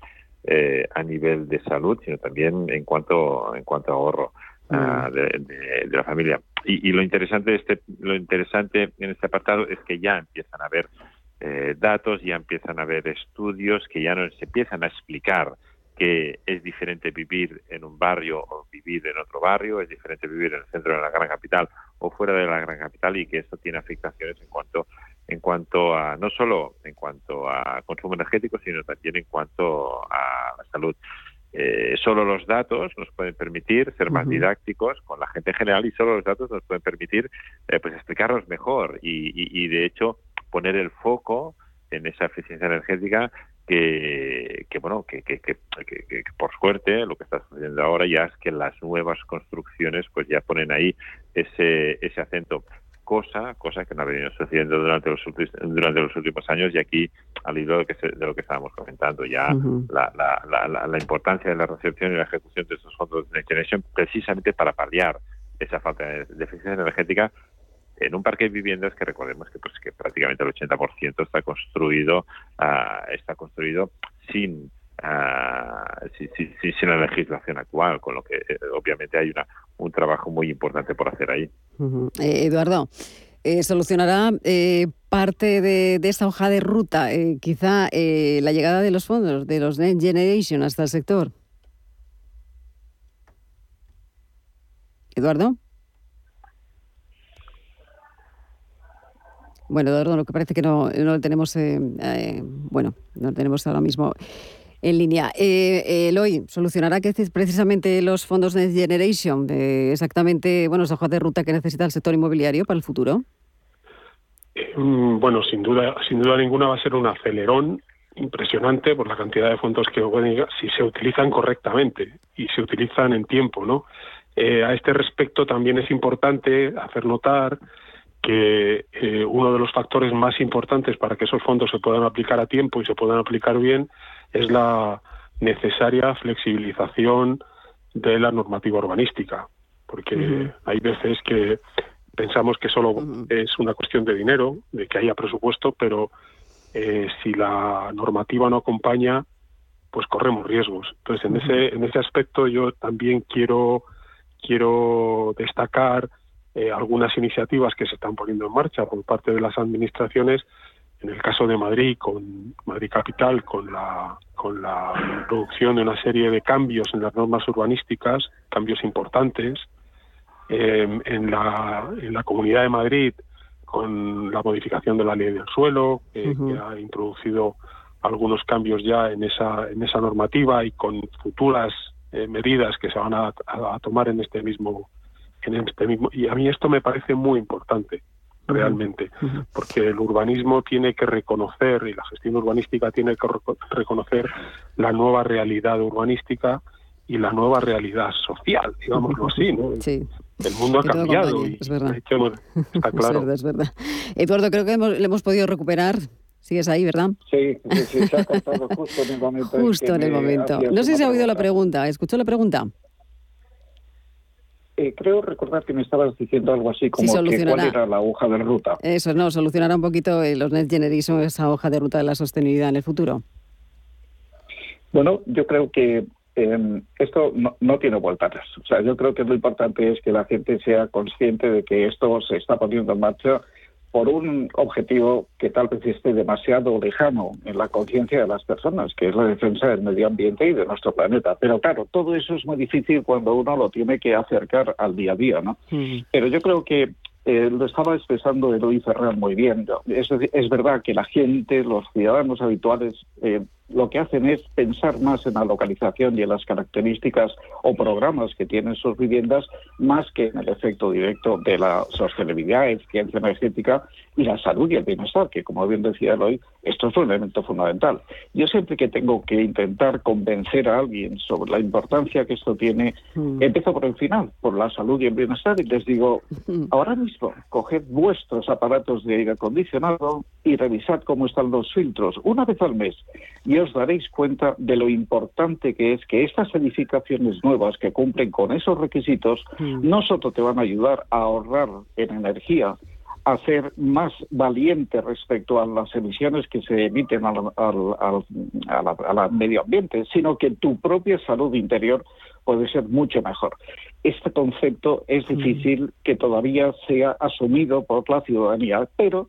a nivel de salud, sino también en cuanto en cuanto a ahorro. Ah, de, la familia. Y, lo interesante este, lo interesante en este apartado es que ya empiezan a haber eh, datos, ya empiezan a haber estudios que ya nos empiezan a explicar que es diferente vivir en un barrio o vivir en otro barrio, es diferente vivir en el centro de la gran capital o fuera de la gran capital y que esto tiene afectaciones en cuanto en cuanto a no solo en cuanto a consumo energético, sino también en cuanto a la salud. Eh, solo los datos nos pueden permitir ser más didácticos con la gente en general y solo los datos nos pueden permitir eh, pues explicarnos mejor. Y, de hecho poner el foco en esa eficiencia energética que, bueno que, que, que, por suerte lo que está sucediendo ahora ya es que las nuevas construcciones pues ya ponen ahí ese ese acento cosa, cosa que no ha venido sucediendo durante los, durante los últimos años y aquí al hilo de, que de lo que estábamos comentando ya la, la, la, la, importancia de la recepción y la ejecución de estos fondos de Next Generation precisamente para paliar esa falta de, eficiencia energética en un parque de viviendas que recordemos que pues que prácticamente el 80% está construido uh, está construido sin Uh, sin la legislación actual, con lo que eh, obviamente hay una, un trabajo muy importante por hacer ahí. Eh, Eduardo, eh, solucionará parte de, esta hoja de ruta, quizá la llegada de los fondos de los Next Generation hasta el sector. Eduardo. Bueno, Eduardo, lo que parece que no, no lo tenemos, bueno, no lo tenemos ahora mismo en línea. Eh, Eloy, ¿solucionará que precisamente los fondos Next Generation exactamente bueno, esa hoja de ruta que necesita el sector inmobiliario para el futuro? Mm, bueno, sin duda, sin duda ninguna va a ser un acelerón impresionante por la cantidad de fondos que pueden si se utilizan correctamente y se utilizan en tiempo, ¿no? Eh, a este respecto también es importante hacer notar que eh, uno de los factores más importantes para que esos fondos se puedan aplicar a tiempo y se puedan aplicar bien es la necesaria flexibilización de la normativa urbanística, porque hay veces que pensamos que solo es una cuestión de dinero, de que haya presupuesto, pero eh, si la normativa no acompaña, pues corremos riesgos. Entonces, en ese en ese aspecto yo también quiero quiero destacar eh, algunas iniciativas que se están poniendo en marcha por parte de las administraciones en el caso de Madrid, con Madrid Capital, con la, con la introducción de una serie de cambios en las normas urbanísticas, cambios importantes, em, en, la, en la Comunidad de Madrid, con la modificación de la ley del suelo, que ha introducido algunos cambios ya en esa, en esa normativa y con futuras eh, medidas que se van a, a, tomar en este mismo en este mismo y a mí esto me parece muy importante realmente, porque el urbanismo tiene que reconocer y la gestión urbanística tiene que reconocer la nueva realidad urbanística y la nueva realidad social, digámoslo así, ¿no? Sí. El mundo ha cambiado. es verdad. está claro. es, verdad, Eduardo, creo que le hemos podido recuperar. Sigues ahí, ¿verdad? Sí, sí, se ha cortado justo en el momento. Justo en, el momento. No sé si ha oído la pregunta. ¿Escuchó la pregunta? Eh, creo recordar que me estabas diciendo algo así como que cuál era la hoja de ruta. Eso, no, solucionará un poquito eh, los Next Generation esa hoja de ruta de la sostenibilidad en el futuro. Bueno, yo creo que em, esto no, no, tiene vuelta atrás. O sea, yo creo que lo importante es que la gente sea consciente de que esto se está poniendo en marcha por un objetivo que tal vez esté demasiado lejano en la conciencia de las personas, que es la defensa del medio ambiente y de nuestro planeta. Pero claro, todo eso es muy difícil cuando uno lo tiene que acercar al día a día, ¿no? Pero yo creo que eh, lo estaba expresando Eloy Ferrer muy bien. Es, es, verdad que la gente, los ciudadanos habituales, eh, lo que hacen es pensar más en la localización y en las características o programas que tienen sus viviendas, más que en el efecto directo de la sostenibilidad, eficiencia energética y la salud y el bienestar, que como bien decía Eloy, esto es un elemento fundamental. Yo siempre que tengo que intentar convencer a alguien sobre la importancia que esto tiene, mm. empiezo por el final, por la salud y el bienestar, y les digo, mm. ahora mismo, coged vuestros aparatos de aire acondicionado y revisad cómo están los filtros una vez al mes. Y os daréis cuenta de lo importante que es que estas edificaciones nuevas que cumplen con esos requisitos mm. no solo te van a ayudar a ahorrar en energía, a ser más valiente respecto a las emisiones que se emiten al, al, medio ambiente, sino que tu propia salud interior puede ser mucho mejor. Este concepto es mm. difícil que todavía sea asumido por la ciudadanía, pero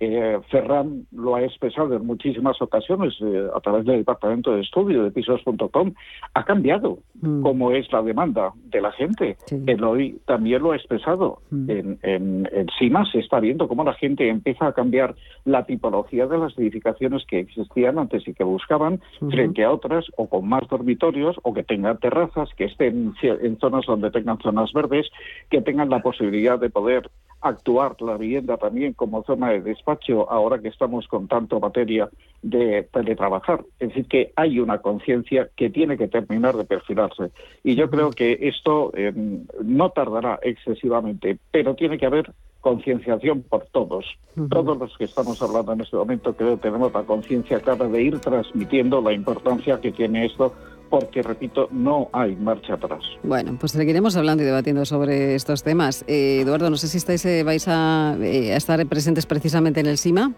eh, Ferran lo ha expresado en muchísimas ocasiones eh, a través del departamento de estudio de pisos.com. Ha cambiado mm. cómo es la demanda de la gente. Él hoy también lo ha expresado. Mm. En, en, encima se está viendo cómo la gente empieza a cambiar la tipología de las edificaciones que existían antes y que buscaban frente a otras o con más dormitorios o que tengan terrazas, que estén en zonas donde tengan zonas verdes, que tengan la posibilidad de poder actuar la vivienda también como zona de despacho ahora que estamos con tanto materia de teletrabajar. Es decir, que hay una conciencia que tiene que terminar de perfilarse. Y yo creo que esto em, no tardará excesivamente, pero tiene que haber concienciación por todos. Todos los que estamos hablando en este momento creo que tenemos la conciencia clara de ir transmitiendo la importancia que tiene esto porque, repito, no hay marcha atrás. Bueno, pues seguiremos hablando y debatiendo sobre estos temas. Eh, Eduardo, no sé si estáis, eh, vais a, eh, a, estar presentes precisamente en el SIMA.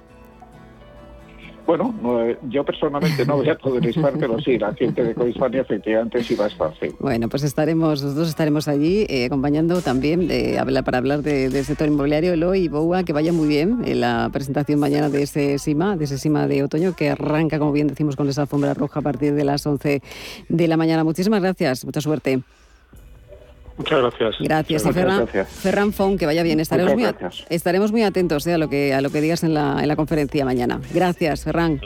Bueno, yo personalmente no voy a poder estar, pero sí, la gente de Coispania efectivamente sí va a estar. Bueno, pues estaremos, nosotros estaremos allí eh, acompañando también de, para hablar del sector inmobiliario. Eloy y Boua, que vaya muy bien en la presentación mañana de ese SIMA, de ese SIMA de otoño, que arranca, como bien decimos, con esa alfombra roja a partir de las 11 de la mañana. Muchísimas gracias, mucha suerte. Muchas gracias. Gracias, Ferran, Ferran Fon, que vaya bien. Estaremos muy, estaremos muy atentos eh, a lo que a lo que digas en la, en la conferencia mañana. Gracias, Ferran.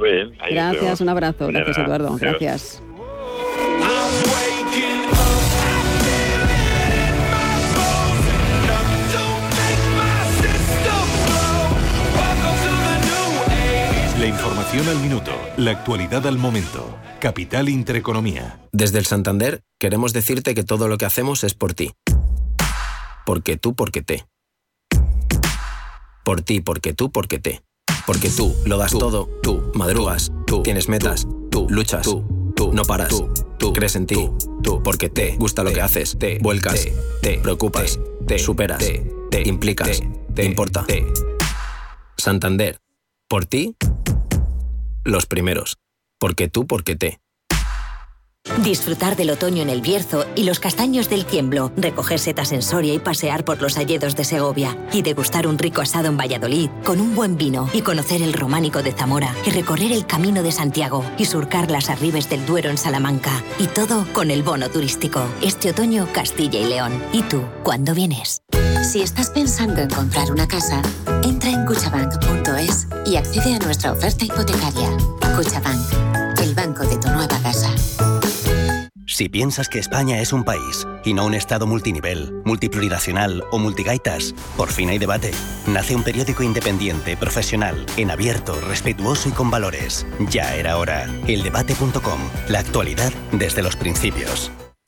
gracias, un abrazo. Gracias, Eduardo. Gracias. La información al minuto, la actualidad al momento. Capital Intereconomía. Desde el Santander queremos decirte que todo lo que hacemos es por ti. Porque tú, porque te. Por ti, porque tú, porque te. Porque tú lo das todo, tú madrugas, tú tienes metas, tú luchas, tú no paras, tú crees en ti, tú porque te gusta lo que haces, te vuelcas, te preocupas, te superas, te implicas, te importa. Santander, por ti, los primeros. Porque tú, porque te. Disfrutar del otoño en el Bierzo y los castaños del Tiemblo, recoger setas en Soria y pasear por los alledos de Segovia, y degustar un rico asado en Valladolid con un buen vino y conocer el románico de Zamora y recorrer el camino de Santiago y surcar las arribes del Duero en Salamanca, y todo con el bono turístico. Este otoño Castilla y León. ¿Y tú, cuándo vienes? Si estás pensando en comprar una casa, entra en cuchabank.es y accede a nuestra oferta hipotecaria. Cuchabank, de tu nueva casa. Si piensas que España es un país y no un Estado multinivel, multiplurinacional o multigaitas, por fin hay debate. Nace un periódico independiente, profesional, en abierto, respetuoso y con valores. Ya era hora. Eldebate.com. La actualidad desde los principios.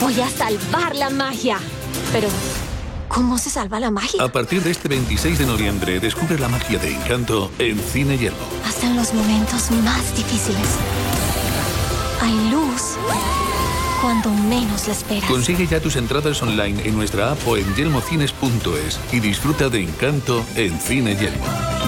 Voy a salvar la magia. Pero, ¿cómo se salva la magia? A partir de este 26 de noviembre, descubre la magia de Encanto en Cine Yelmo. Hasta en los momentos más difíciles. Hay luz cuando menos la esperas. Consigue ya tus entradas online en nuestra app o en yelmocines.es y disfruta de Encanto en Cine Yelmo.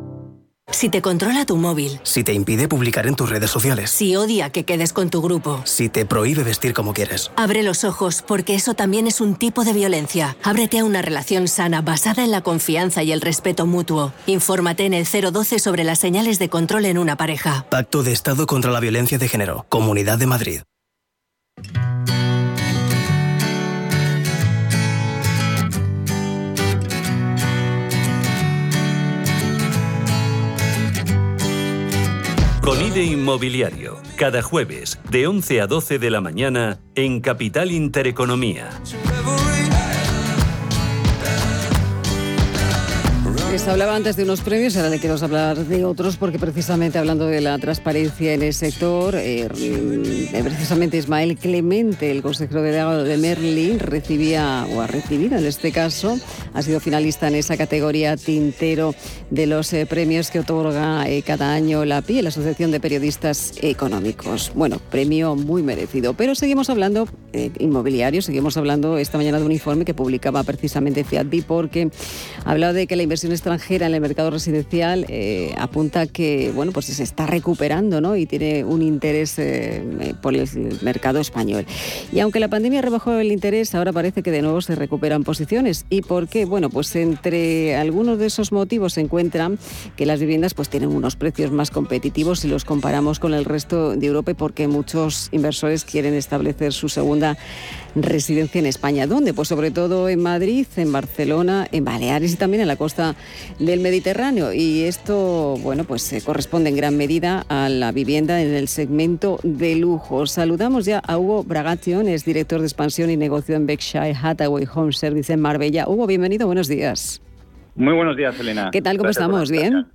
Si te controla tu móvil. Si te impide publicar en tus redes sociales. Si odia que quedes con tu grupo. Si te prohíbe vestir como quieres. Abre los ojos, porque eso también es un tipo de violencia. Ábrete a una relación sana basada en la confianza y el respeto mutuo. Infórmate en el 012 sobre las señales de control en una pareja. Pacto de Estado contra la Violencia de Género. Comunidad de Madrid. Con IDE Inmobiliario, cada jueves de 11 a 12 de la mañana en Capital Intereconomía. Les hablaba antes de unos premios, ahora le quiero hablar de otros, porque precisamente hablando de la transparencia en el sector, eh, mm, precisamente Ismael Clemente, el consejero delegado de Merlin, recibía, o ha recibido en este caso, ha sido finalista en esa categoría tintero de los eh, premios que otorga eh, cada año la PI, la Asociación de Periodistas Económicos. Bueno, premio muy merecido. Pero seguimos hablando inmobiliario, seguimos hablando esta mañana de un informe que publicaba precisamente FIATBI, porque hablaba de que la inversión extranjera en el mercado residencial eh, apunta que bueno, pues se está recuperando ¿no? y tiene un interés eh, por el mercado español. Y aunque la pandemia rebajó el interés, ahora parece que de nuevo se recuperan posiciones. ¿Y por qué? Bueno, pues entre algunos de esos motivos se encuentran que las viviendas pues tienen unos precios más competitivos si los comparamos con el resto de Europa y porque muchos inversores quieren establecer su segunda residencia en España. ¿Dónde? Pues sobre todo en Madrid, en Barcelona, en Baleares y también en la costa del Mediterráneo. Y esto, bueno, pues se corresponde en gran medida a la vivienda en el segmento de lujo. Saludamos ya a Hugo Bragation, es director de expansión y negocio en Berkshire Hathaway Home Service en Marbella. Hugo, bienvenido, buenos días. Muy buenos días, Elena. ¿Qué tal? ¿Cómo estamos? ¿Bien?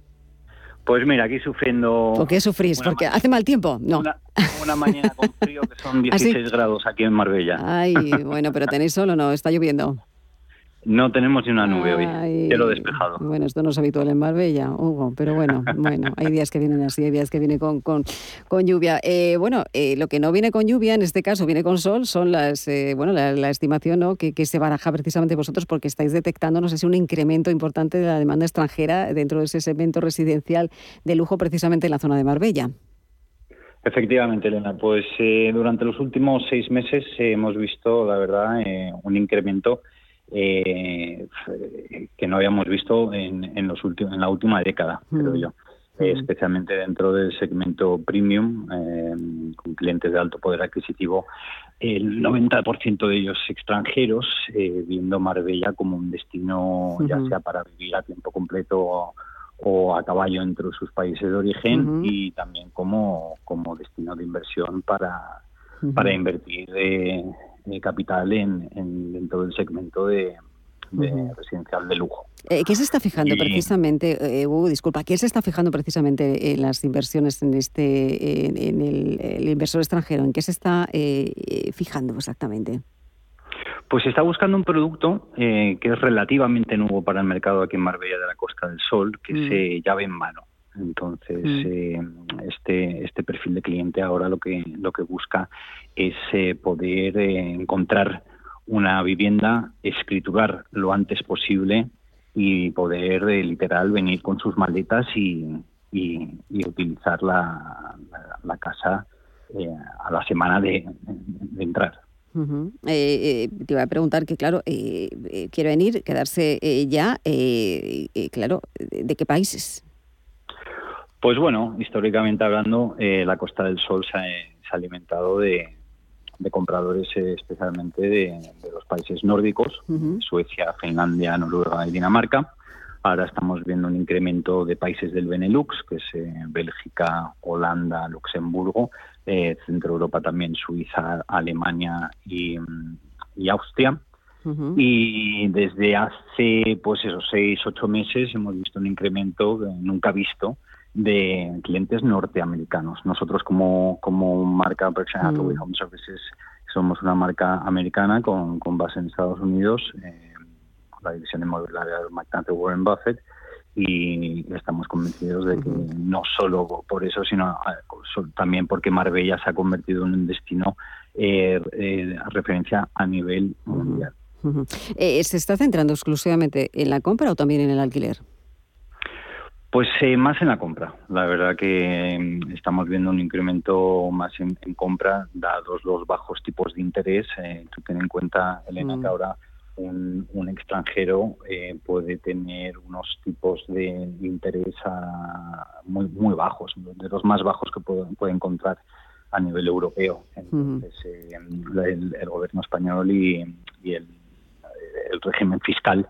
Pues mira, aquí sufriendo... ¿Por qué sufrís? ¿Porque hace mal tiempo? No. Una, mañana con frío que son 16 ¿Ah, grados aquí en Marbella. Ay, bueno, pero tenéis solo no, está lloviendo. No tenemos ni una nube hoy, cielo despejado. Bueno, esto no es habitual en Marbella, Hugo, pero bueno, bueno, hay días que vienen así, hay días que vienen con, con, lluvia. Eh, bueno, eh, lo que no viene con lluvia, en este caso viene con sol, son las, eh, bueno, la, estimación ¿no? que, que, se baraja precisamente vosotros porque estáis detectando, no sé si un incremento importante de la demanda extranjera dentro de ese segmento residencial de lujo precisamente en la zona de Marbella. Efectivamente, Elena. Pues durante los últimos seis meses hemos visto, la verdad, un incremento eh, que no habíamos visto en, en, los últimos, en la última década, creo mm. yo. Mm. especialmente dentro del segmento premium, eh, con clientes de alto poder adquisitivo, el 90% de ellos extranjeros, eh, viendo Marbella como un destino, ya sea para vivir a tiempo completo o, a caballo entre sus países de origen, y también como, como destino de inversión para, para invertir eh, capital en, dentro del segmento de, residencial de lujo. Eh, ¿Qué se está fijando precisamente, eh, Hugo, disculpa, qué se está fijando precisamente en las inversiones en este, en, el, inversor extranjero? ¿En qué se está eh, fijando exactamente? Pues está buscando un producto que es relativamente nuevo para el mercado aquí en Marbella de la Costa del Sol, que mm. se llave en mano. Entonces, mm. eh, este, este perfil de cliente ahora lo que, lo que busca es eh, poder eh, encontrar una vivienda, escriturar lo antes posible y poder, literal, venir con sus maletas y, y, utilizar la, la, casa a la semana de, entrar. te iba a preguntar que, claro, quiere venir, quedarse ya, claro, ¿de qué países? Pues bueno, históricamente hablando, eh, la Costa del Sol se ha, alimentado de, compradores eh, especialmente de, los países nórdicos, Suecia, Finlandia, Noruega y Dinamarca. Ahora estamos viendo un incremento de países del Benelux, que es eh, Bélgica, Holanda, Luxemburgo, Centro Europa también Suiza, Alemania y, Austria. Y desde hace, pues esos seis, ocho meses hemos visto un incremento nunca visto de clientes norteamericanos. Nosotros como, como marca Berkshire Hathaway mm. Home Services somos una marca americana con, con base en Estados Unidos, eh, la división inmobiliaria del magnate Warren Buffett, y estamos convencidos de que no solo por eso, sino también porque Marbella se ha convertido en un destino eh, eh referencia a nivel mundial. Eh, ¿Se está centrando exclusivamente en la compra o también en el alquiler? Pues eh, más en la compra. La verdad que mm, estamos viendo un incremento más en, compra, dados los bajos tipos de interés. Eh, tú ten en cuenta, Elena, que mm. ahora un, extranjero eh, puede tener unos tipos de, interés muy, muy bajos, de los más bajos que puede, encontrar a nivel europeo. Entonces, el, gobierno español y, el, el régimen fiscal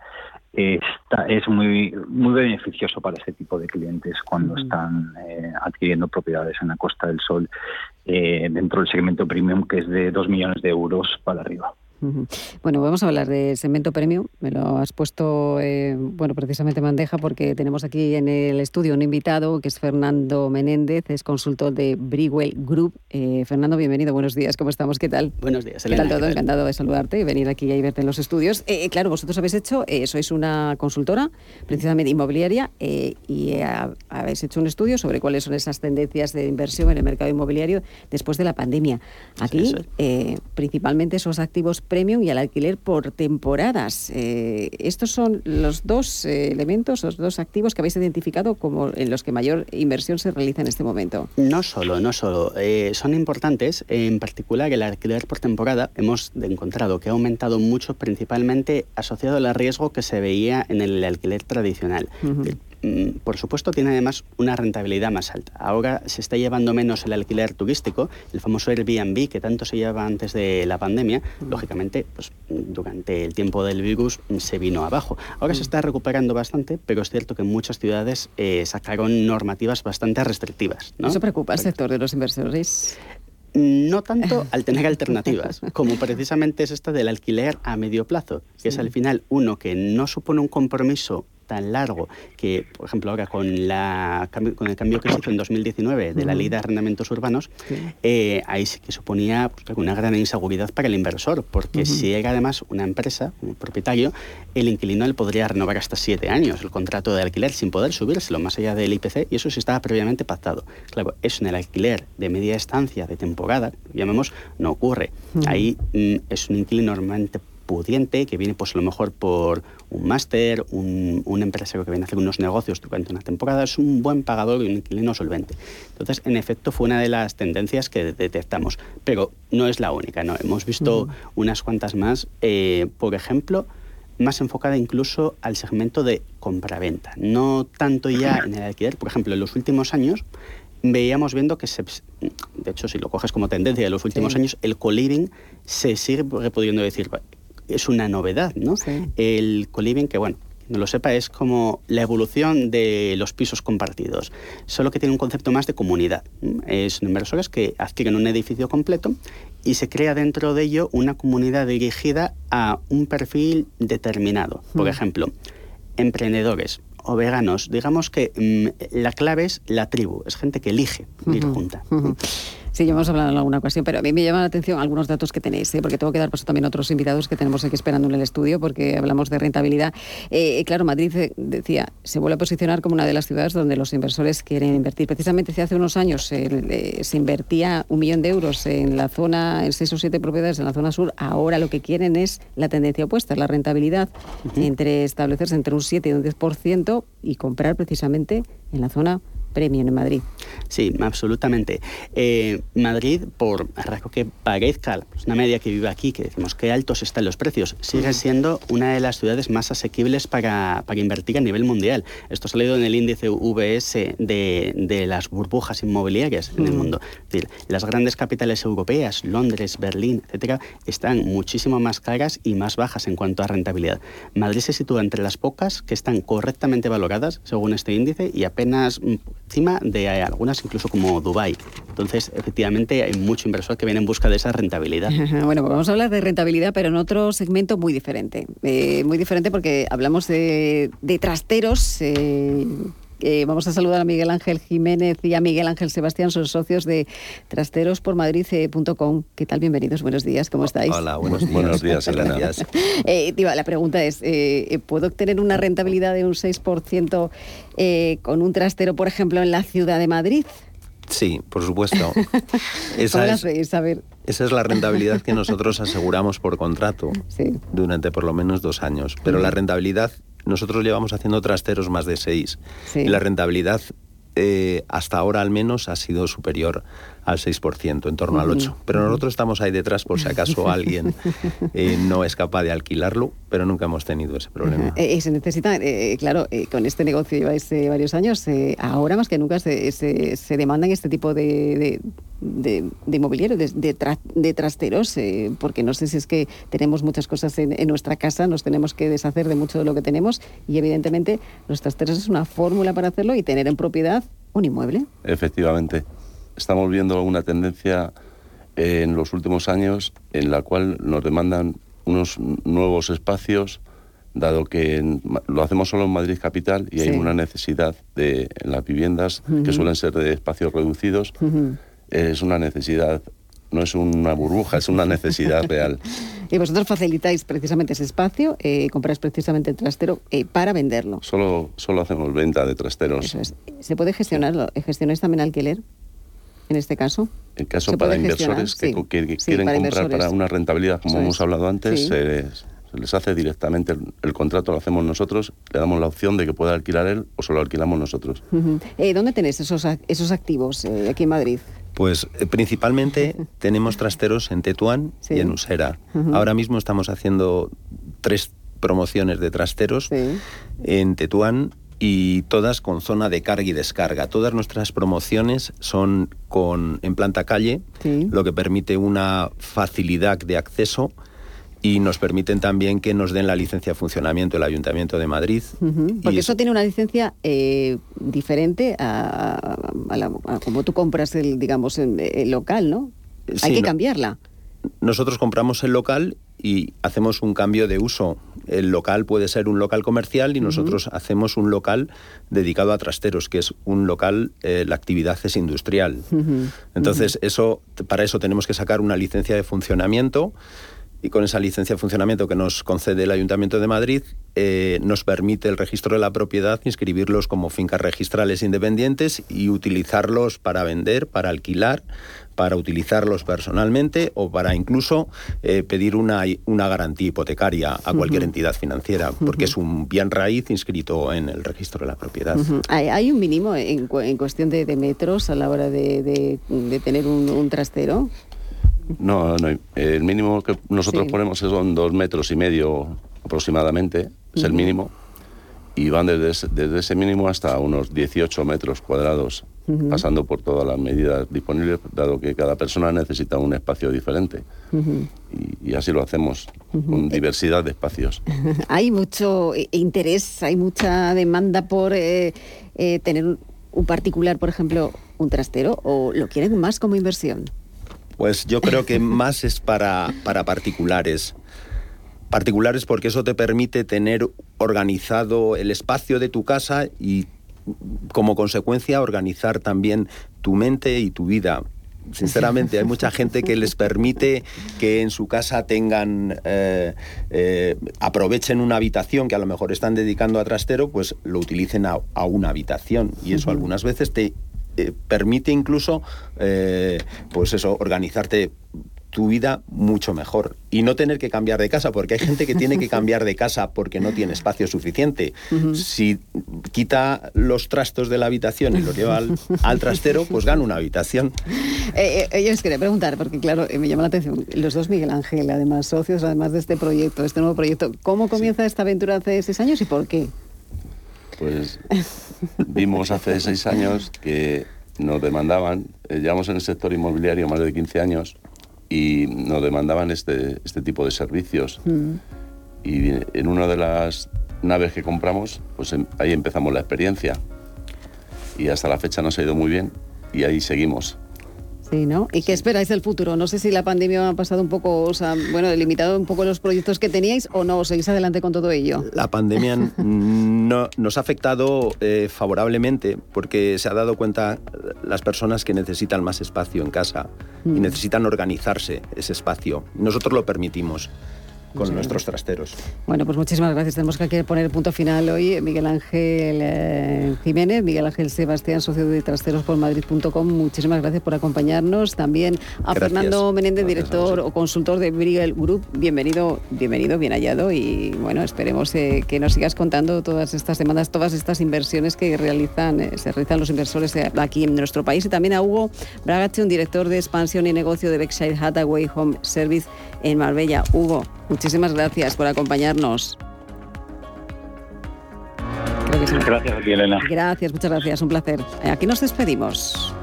es muy muy beneficioso para ese tipo de clientes cuando están eh, adquiriendo propiedades en la Costa del Sol eh, dentro del segmento premium que es de 2 millones de euros para arriba. Bueno, vamos a hablar de segmento premium. Me lo has puesto, eh, bueno, precisamente bandeja porque tenemos aquí en el estudio un invitado que es Fernando Menéndez, es consultor de Brigwell Group. Eh, Fernando, bienvenido, buenos días, ¿cómo estamos? ¿Qué tal? Buenos días, Elena. ¿Qué tal todo? Encantado de saludarte y venir aquí y verte en los estudios. Eh, claro, vosotros habéis hecho, sois una consultora, precisamente inmobiliaria, y habéis hecho un estudio sobre cuáles son esas tendencias de inversión en el mercado inmobiliario después de la pandemia. Aquí, principalmente esos activos premium y al alquiler por temporadas. Eh, estos son los dos eh, elementos, los dos activos que habéis identificado como en los que mayor inversión se realiza en este momento. No solo, no solo. son importantes, en particular el alquiler por temporada. Hemos encontrado que ha aumentado mucho, principalmente asociado al riesgo que se veía en el alquiler tradicional. Por supuesto, tiene además una rentabilidad más alta. Ahora se está llevando menos el alquiler turístico, el famoso Airbnb que tanto se llevaba antes de la pandemia, lógicamente, pues durante el tiempo del virus se vino abajo. Ahora se está recuperando bastante, pero es cierto que muchas ciudades eh, sacaron normativas bastante restrictivas. ¿no? ¿Eso preocupa al sector de los inversores? No tanto al tener alternativas, como precisamente es esta del alquiler a medio plazo, que es al final uno que no supone un compromiso tan largo que, por ejemplo, ahora con, la, con el cambio que se hizo en 2019 de la ley de arrendamientos urbanos, eh, ahí sí que suponía pues, una gran inseguridad para el inversor, porque si era además una empresa, un propietario, el inquilino le podría renovar hasta siete años el contrato de alquiler sin poder subírselo más allá del IPC y eso sí estaba previamente pactado. Claro, eso en el alquiler de media estancia, de temporada, llamemos, no ocurre. Ahí mm, es un inquilino normalmente pudiente, que viene pues a lo mejor por un máster, un, un, empresario que viene a hacer unos negocios durante una temporada, es un buen pagador y un inquilino solvente. Entonces, en efecto, fue una de las tendencias que detectamos, pero no es la única, ¿no? Hemos visto unas cuantas más, eh, por ejemplo, más enfocada incluso al segmento de compraventa, no tanto ya en el alquiler. Por ejemplo, en los últimos años veíamos viendo que se, de hecho si lo coges como tendencia de los últimos años, el co-living se sigue pudiendo decir, es una novedad, ¿no? El co-living, que bueno, no lo sepa, es como la evolución de los pisos compartidos, solo que tiene un concepto más de comunidad. Es inversores que adquieren un edificio completo y se crea dentro de ello una comunidad dirigida a un perfil determinado. Por ejemplo, emprendedores o veganos. Digamos que mm, la clave es la tribu, es gente que elige ir junta. Sí, ya hemos hablado en alguna ocasión, pero a mí me llama la atención algunos datos que tenéis, ¿eh? porque tengo que dar paso también a otros invitados que tenemos aquí esperando en el estudio, porque hablamos de rentabilidad. Eh, claro, Madrid eh, decía, se vuelve a posicionar como una de las ciudades donde los inversores quieren invertir. Precisamente hace unos años eh, se invertía un millón de euros en la zona, en seis o siete propiedades en la zona sur, ahora lo que quieren es la tendencia opuesta, la rentabilidad, entre establecerse entre un 7 y un 10% y comprar precisamente en la zona premio en Madrid. Sí, absolutamente. Eh, Madrid, por rasgo que parezca una media que vive aquí, que decimos que altos están los precios, sigue siendo una de las ciudades más asequibles para, para invertir a nivel mundial. Esto ha salido en el índice VS de, de las burbujas inmobiliarias en el mundo. Es decir, las grandes capitales europeas, Londres, Berlín, etcétera, están muchísimo más caras y más bajas en cuanto a rentabilidad. Madrid se sitúa entre las pocas que están correctamente valoradas según este índice y apenas encima de algunas incluso como Dubai. Entonces, efectivamente, hay mucho inversor que viene en busca de esa rentabilidad. bueno, pues vamos a hablar de rentabilidad, pero en otro segmento muy diferente. Eh, muy diferente porque hablamos de, trasteros. Eh, vamos a saludar a Miguel Ángel Jiménez y a Miguel Ángel Sebastián, son socios de trasterospormadrid.com. ¿Qué tal? Bienvenidos, buenos días, ¿cómo estáis? Hola, buenos días. buenos días, Elena. Eh, la pregunta es, eh, ¿puedo obtener una rentabilidad de un 6% eh, con un trastero, por ejemplo, en la ciudad de Madrid? Sí, por supuesto. esa, es, esa es la rentabilidad que nosotros aseguramos por contrato durante por lo menos dos años. Pero la rentabilidad nosotros llevamos haciendo trasteros más de seis. Y la rentabilidad eh, hasta ahora al menos ha sido superior al 6%, en torno al 8%. Pero nosotros estamos ahí detrás por si acaso alguien eh, no es capaz de alquilarlo, pero nunca hemos tenido ese problema. Eh, se necesita, claro, con este negocio lleváis varios años, ahora más que nunca se, se, demandan este tipo de, de, de, inmobiliario, de, trasteros, porque no sé si es que tenemos muchas cosas en, en, nuestra casa, nos tenemos que deshacer de mucho de lo que tenemos y evidentemente los trasteros es una fórmula para hacerlo y tener en propiedad un inmueble. Efectivamente estamos viendo una tendencia en los últimos años en la cual nos demandan unos nuevos espacios, dado que lo hacemos solo en Madrid capital y hay una necesidad de en las viviendas que suelen ser de espacios reducidos, es una necesidad no es una burbuja, es una necesidad real. Y vosotros facilitáis precisamente ese espacio, eh, compráis precisamente el trastero eh, para venderlo. Solo, solo hacemos venta de trasteros. ¿Se puede gestionarlo? ¿Gestionáis también alquiler? En este caso? En caso para inversores que, quieren comprar para una rentabilidad, como hemos hablado antes, se, les hace directamente el, contrato, lo hacemos nosotros, le damos la opción de que pueda alquilar él o solo alquilamos nosotros. Eh, ¿Dónde tenéis esos, esos activos eh, aquí en Madrid? Pues eh, principalmente tenemos trasteros en Tetuán y en Usera. Ahora mismo estamos haciendo tres promociones de trasteros en Tetuán y todas con zona de carga y descarga. Todas nuestras promociones son con en planta calle, lo que permite una facilidad de acceso y nos permiten también que nos den la licencia de funcionamiento el Ayuntamiento de Madrid. Porque eso, tiene una licencia eh, diferente a, como tú compras el, digamos, el, local, ¿no? Hay que cambiarla. Nosotros compramos el local y hacemos un cambio de uso. El local puede ser un local comercial y nosotros hacemos un local dedicado a trasteros, que es un local, eh, la actividad es industrial. Entonces, eso, para eso tenemos que sacar una licencia de funcionamiento y con esa licencia de funcionamiento que nos concede el Ayuntamiento de Madrid, eh, nos permite el registro de la propiedad inscribirlos como fincas registrales independientes y utilizarlos para vender, para alquilar, para utilizarlos personalmente o para incluso eh, pedir una, una garantía hipotecaria a cualquier entidad financiera, porque es un bien raíz inscrito en el registro de la propiedad. ¿Hay, un mínimo en, cuestión de, metros a la hora de, tener un trastero? No, no. El mínimo que nosotros ponemos son dos metros y medio aproximadamente, es el mínimo. Y van desde, desde, ese mínimo hasta unos 18 metros cuadrados, pasando por todas las medidas disponibles, dado que cada persona necesita un espacio diferente. y, así lo hacemos, con diversidad de espacios. hay mucho interés, hay mucha demanda por eh, eh, tener un particular, por ejemplo, un trastero, o lo quieren más como inversión. Pues yo creo que más es para, para particulares. Particulares porque eso te permite tener organizado el espacio de tu casa y como consecuencia organizar también tu mente y tu vida. Sinceramente, hay mucha gente que les permite que en su casa tengan, eh, eh, aprovechen una habitación que a lo mejor están dedicando a trastero, pues lo utilicen a, a una habitación. Y eso algunas veces te eh, permite incluso, pues eso, organizarte tu vida mucho mejor y no tener que cambiar de casa, porque hay gente que tiene que cambiar de casa porque no tiene espacio suficiente. Si quita los trastos de la habitación y los lleva al, trastero, pues gana una habitación. Eh, yo les quería preguntar, porque claro, me llama la atención, los dos Miguel Ángel, además socios, además de este proyecto, este nuevo proyecto, ¿cómo comienza esta aventura hace seis años y por qué? Pues vimos hace seis años que nos demandaban, eh, llevamos en el sector inmobiliario más de 15 años y nos demandaban este, este tipo de servicios. Mm. Y en una de las naves que compramos, pues em, ahí empezamos la experiencia. Y hasta la fecha nos ha ido muy bien y ahí seguimos. Sí, ¿no? ¿Y qué esperáis del futuro? No sé si la pandemia ha pasado un poco, o sea, bueno, limitado un poco los proyectos que teníais o no, seguís adelante con todo ello. La pandemia no, nos ha afectado eh, favorablemente porque se ha dado cuenta las personas que necesitan más espacio en casa y mm. necesitan organizarse ese espacio. Nosotros lo permitimos con nuestros trasteros. Bueno, pues muchísimas gracias. Tenemos que poner el punto final hoy. Miguel Ángel eh, Jiménez, Miguel Ángel Sebastián, socio de trasteros por Madrid.com. Muchísimas gracias por acompañarnos. También a Fernando Menéndez, director o consultor de Brigel Group. Bienvenido, bienvenido, bien hallado y bueno, esperemos eh, que nos sigas contando todas estas demandas, todas estas inversiones que realizan, eh, se realizan los inversores aquí en nuestro país. Y también a Hugo Bragache, un director de expansión y negocio de Berkshire Hathaway Home Service en Marbella. Hugo, muchísimas gracias por acompañarnos. Gracias, Elena. Gracias, muchas gracias, un placer. Aquí nos despedimos.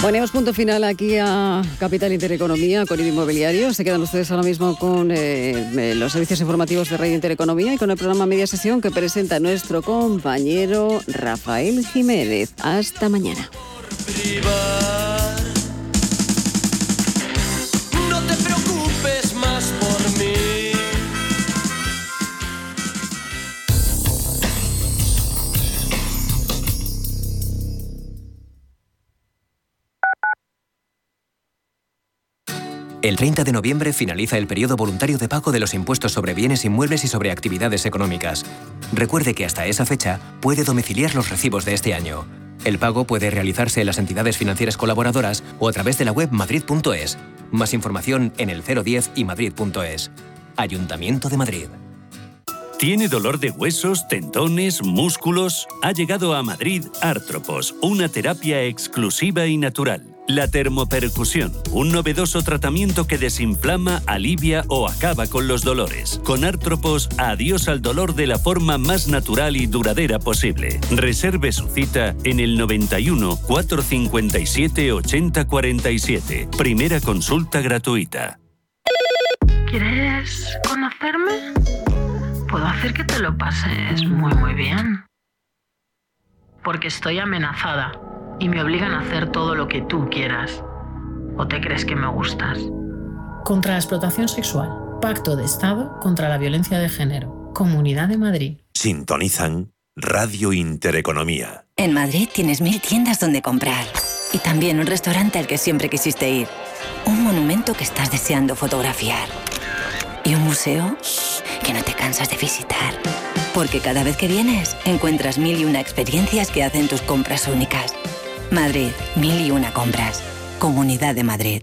Ponemos punto final aquí a Capital Intereconomía con el inmobiliario. Se quedan ustedes ahora mismo con eh, los servicios informativos de Radio Intereconomía y con el programa Media Sesión que presenta nuestro compañero Rafael Jiménez. Hasta mañana. El 30 de noviembre finaliza el periodo voluntario de pago de los impuestos sobre bienes inmuebles y sobre actividades económicas. Recuerde que hasta esa fecha puede domiciliar los recibos de este año. El pago puede realizarse en las entidades financieras colaboradoras o a través de la web madrid.es. Más información en el 010 y madrid.es. Ayuntamiento de Madrid. ¿Tiene dolor de huesos, tendones, músculos? Ha llegado a Madrid Artropos, una terapia exclusiva y natural la termopercusión, un novedoso tratamiento que desinflama, alivia o acaba con los dolores. Con Artropos, adiós al dolor de la forma más natural y duradera posible. Reserve su cita en el 91 457 8047. Primera consulta gratuita. ¿Quieres conocerme? Puedo hacer que te lo pases muy muy bien. Porque estoy amenazada y me obligan a hacer todo lo que tú quieras. ¿O te crees que me gustas? Contra la explotación sexual. Pacto de Estado contra la violencia de género. Comunidad de Madrid. Sintonizan Radio Intereconomía. En Madrid tienes mil tiendas donde comprar. Y también un restaurante al que siempre quisiste ir. Un monumento que estás deseando fotografiar. Y un museo que no te cansas de visitar. Porque cada vez que vienes encuentras mil y una experiencias que hacen tus compras únicas. Madrid, mil y una compras. Comunidad de Madrid.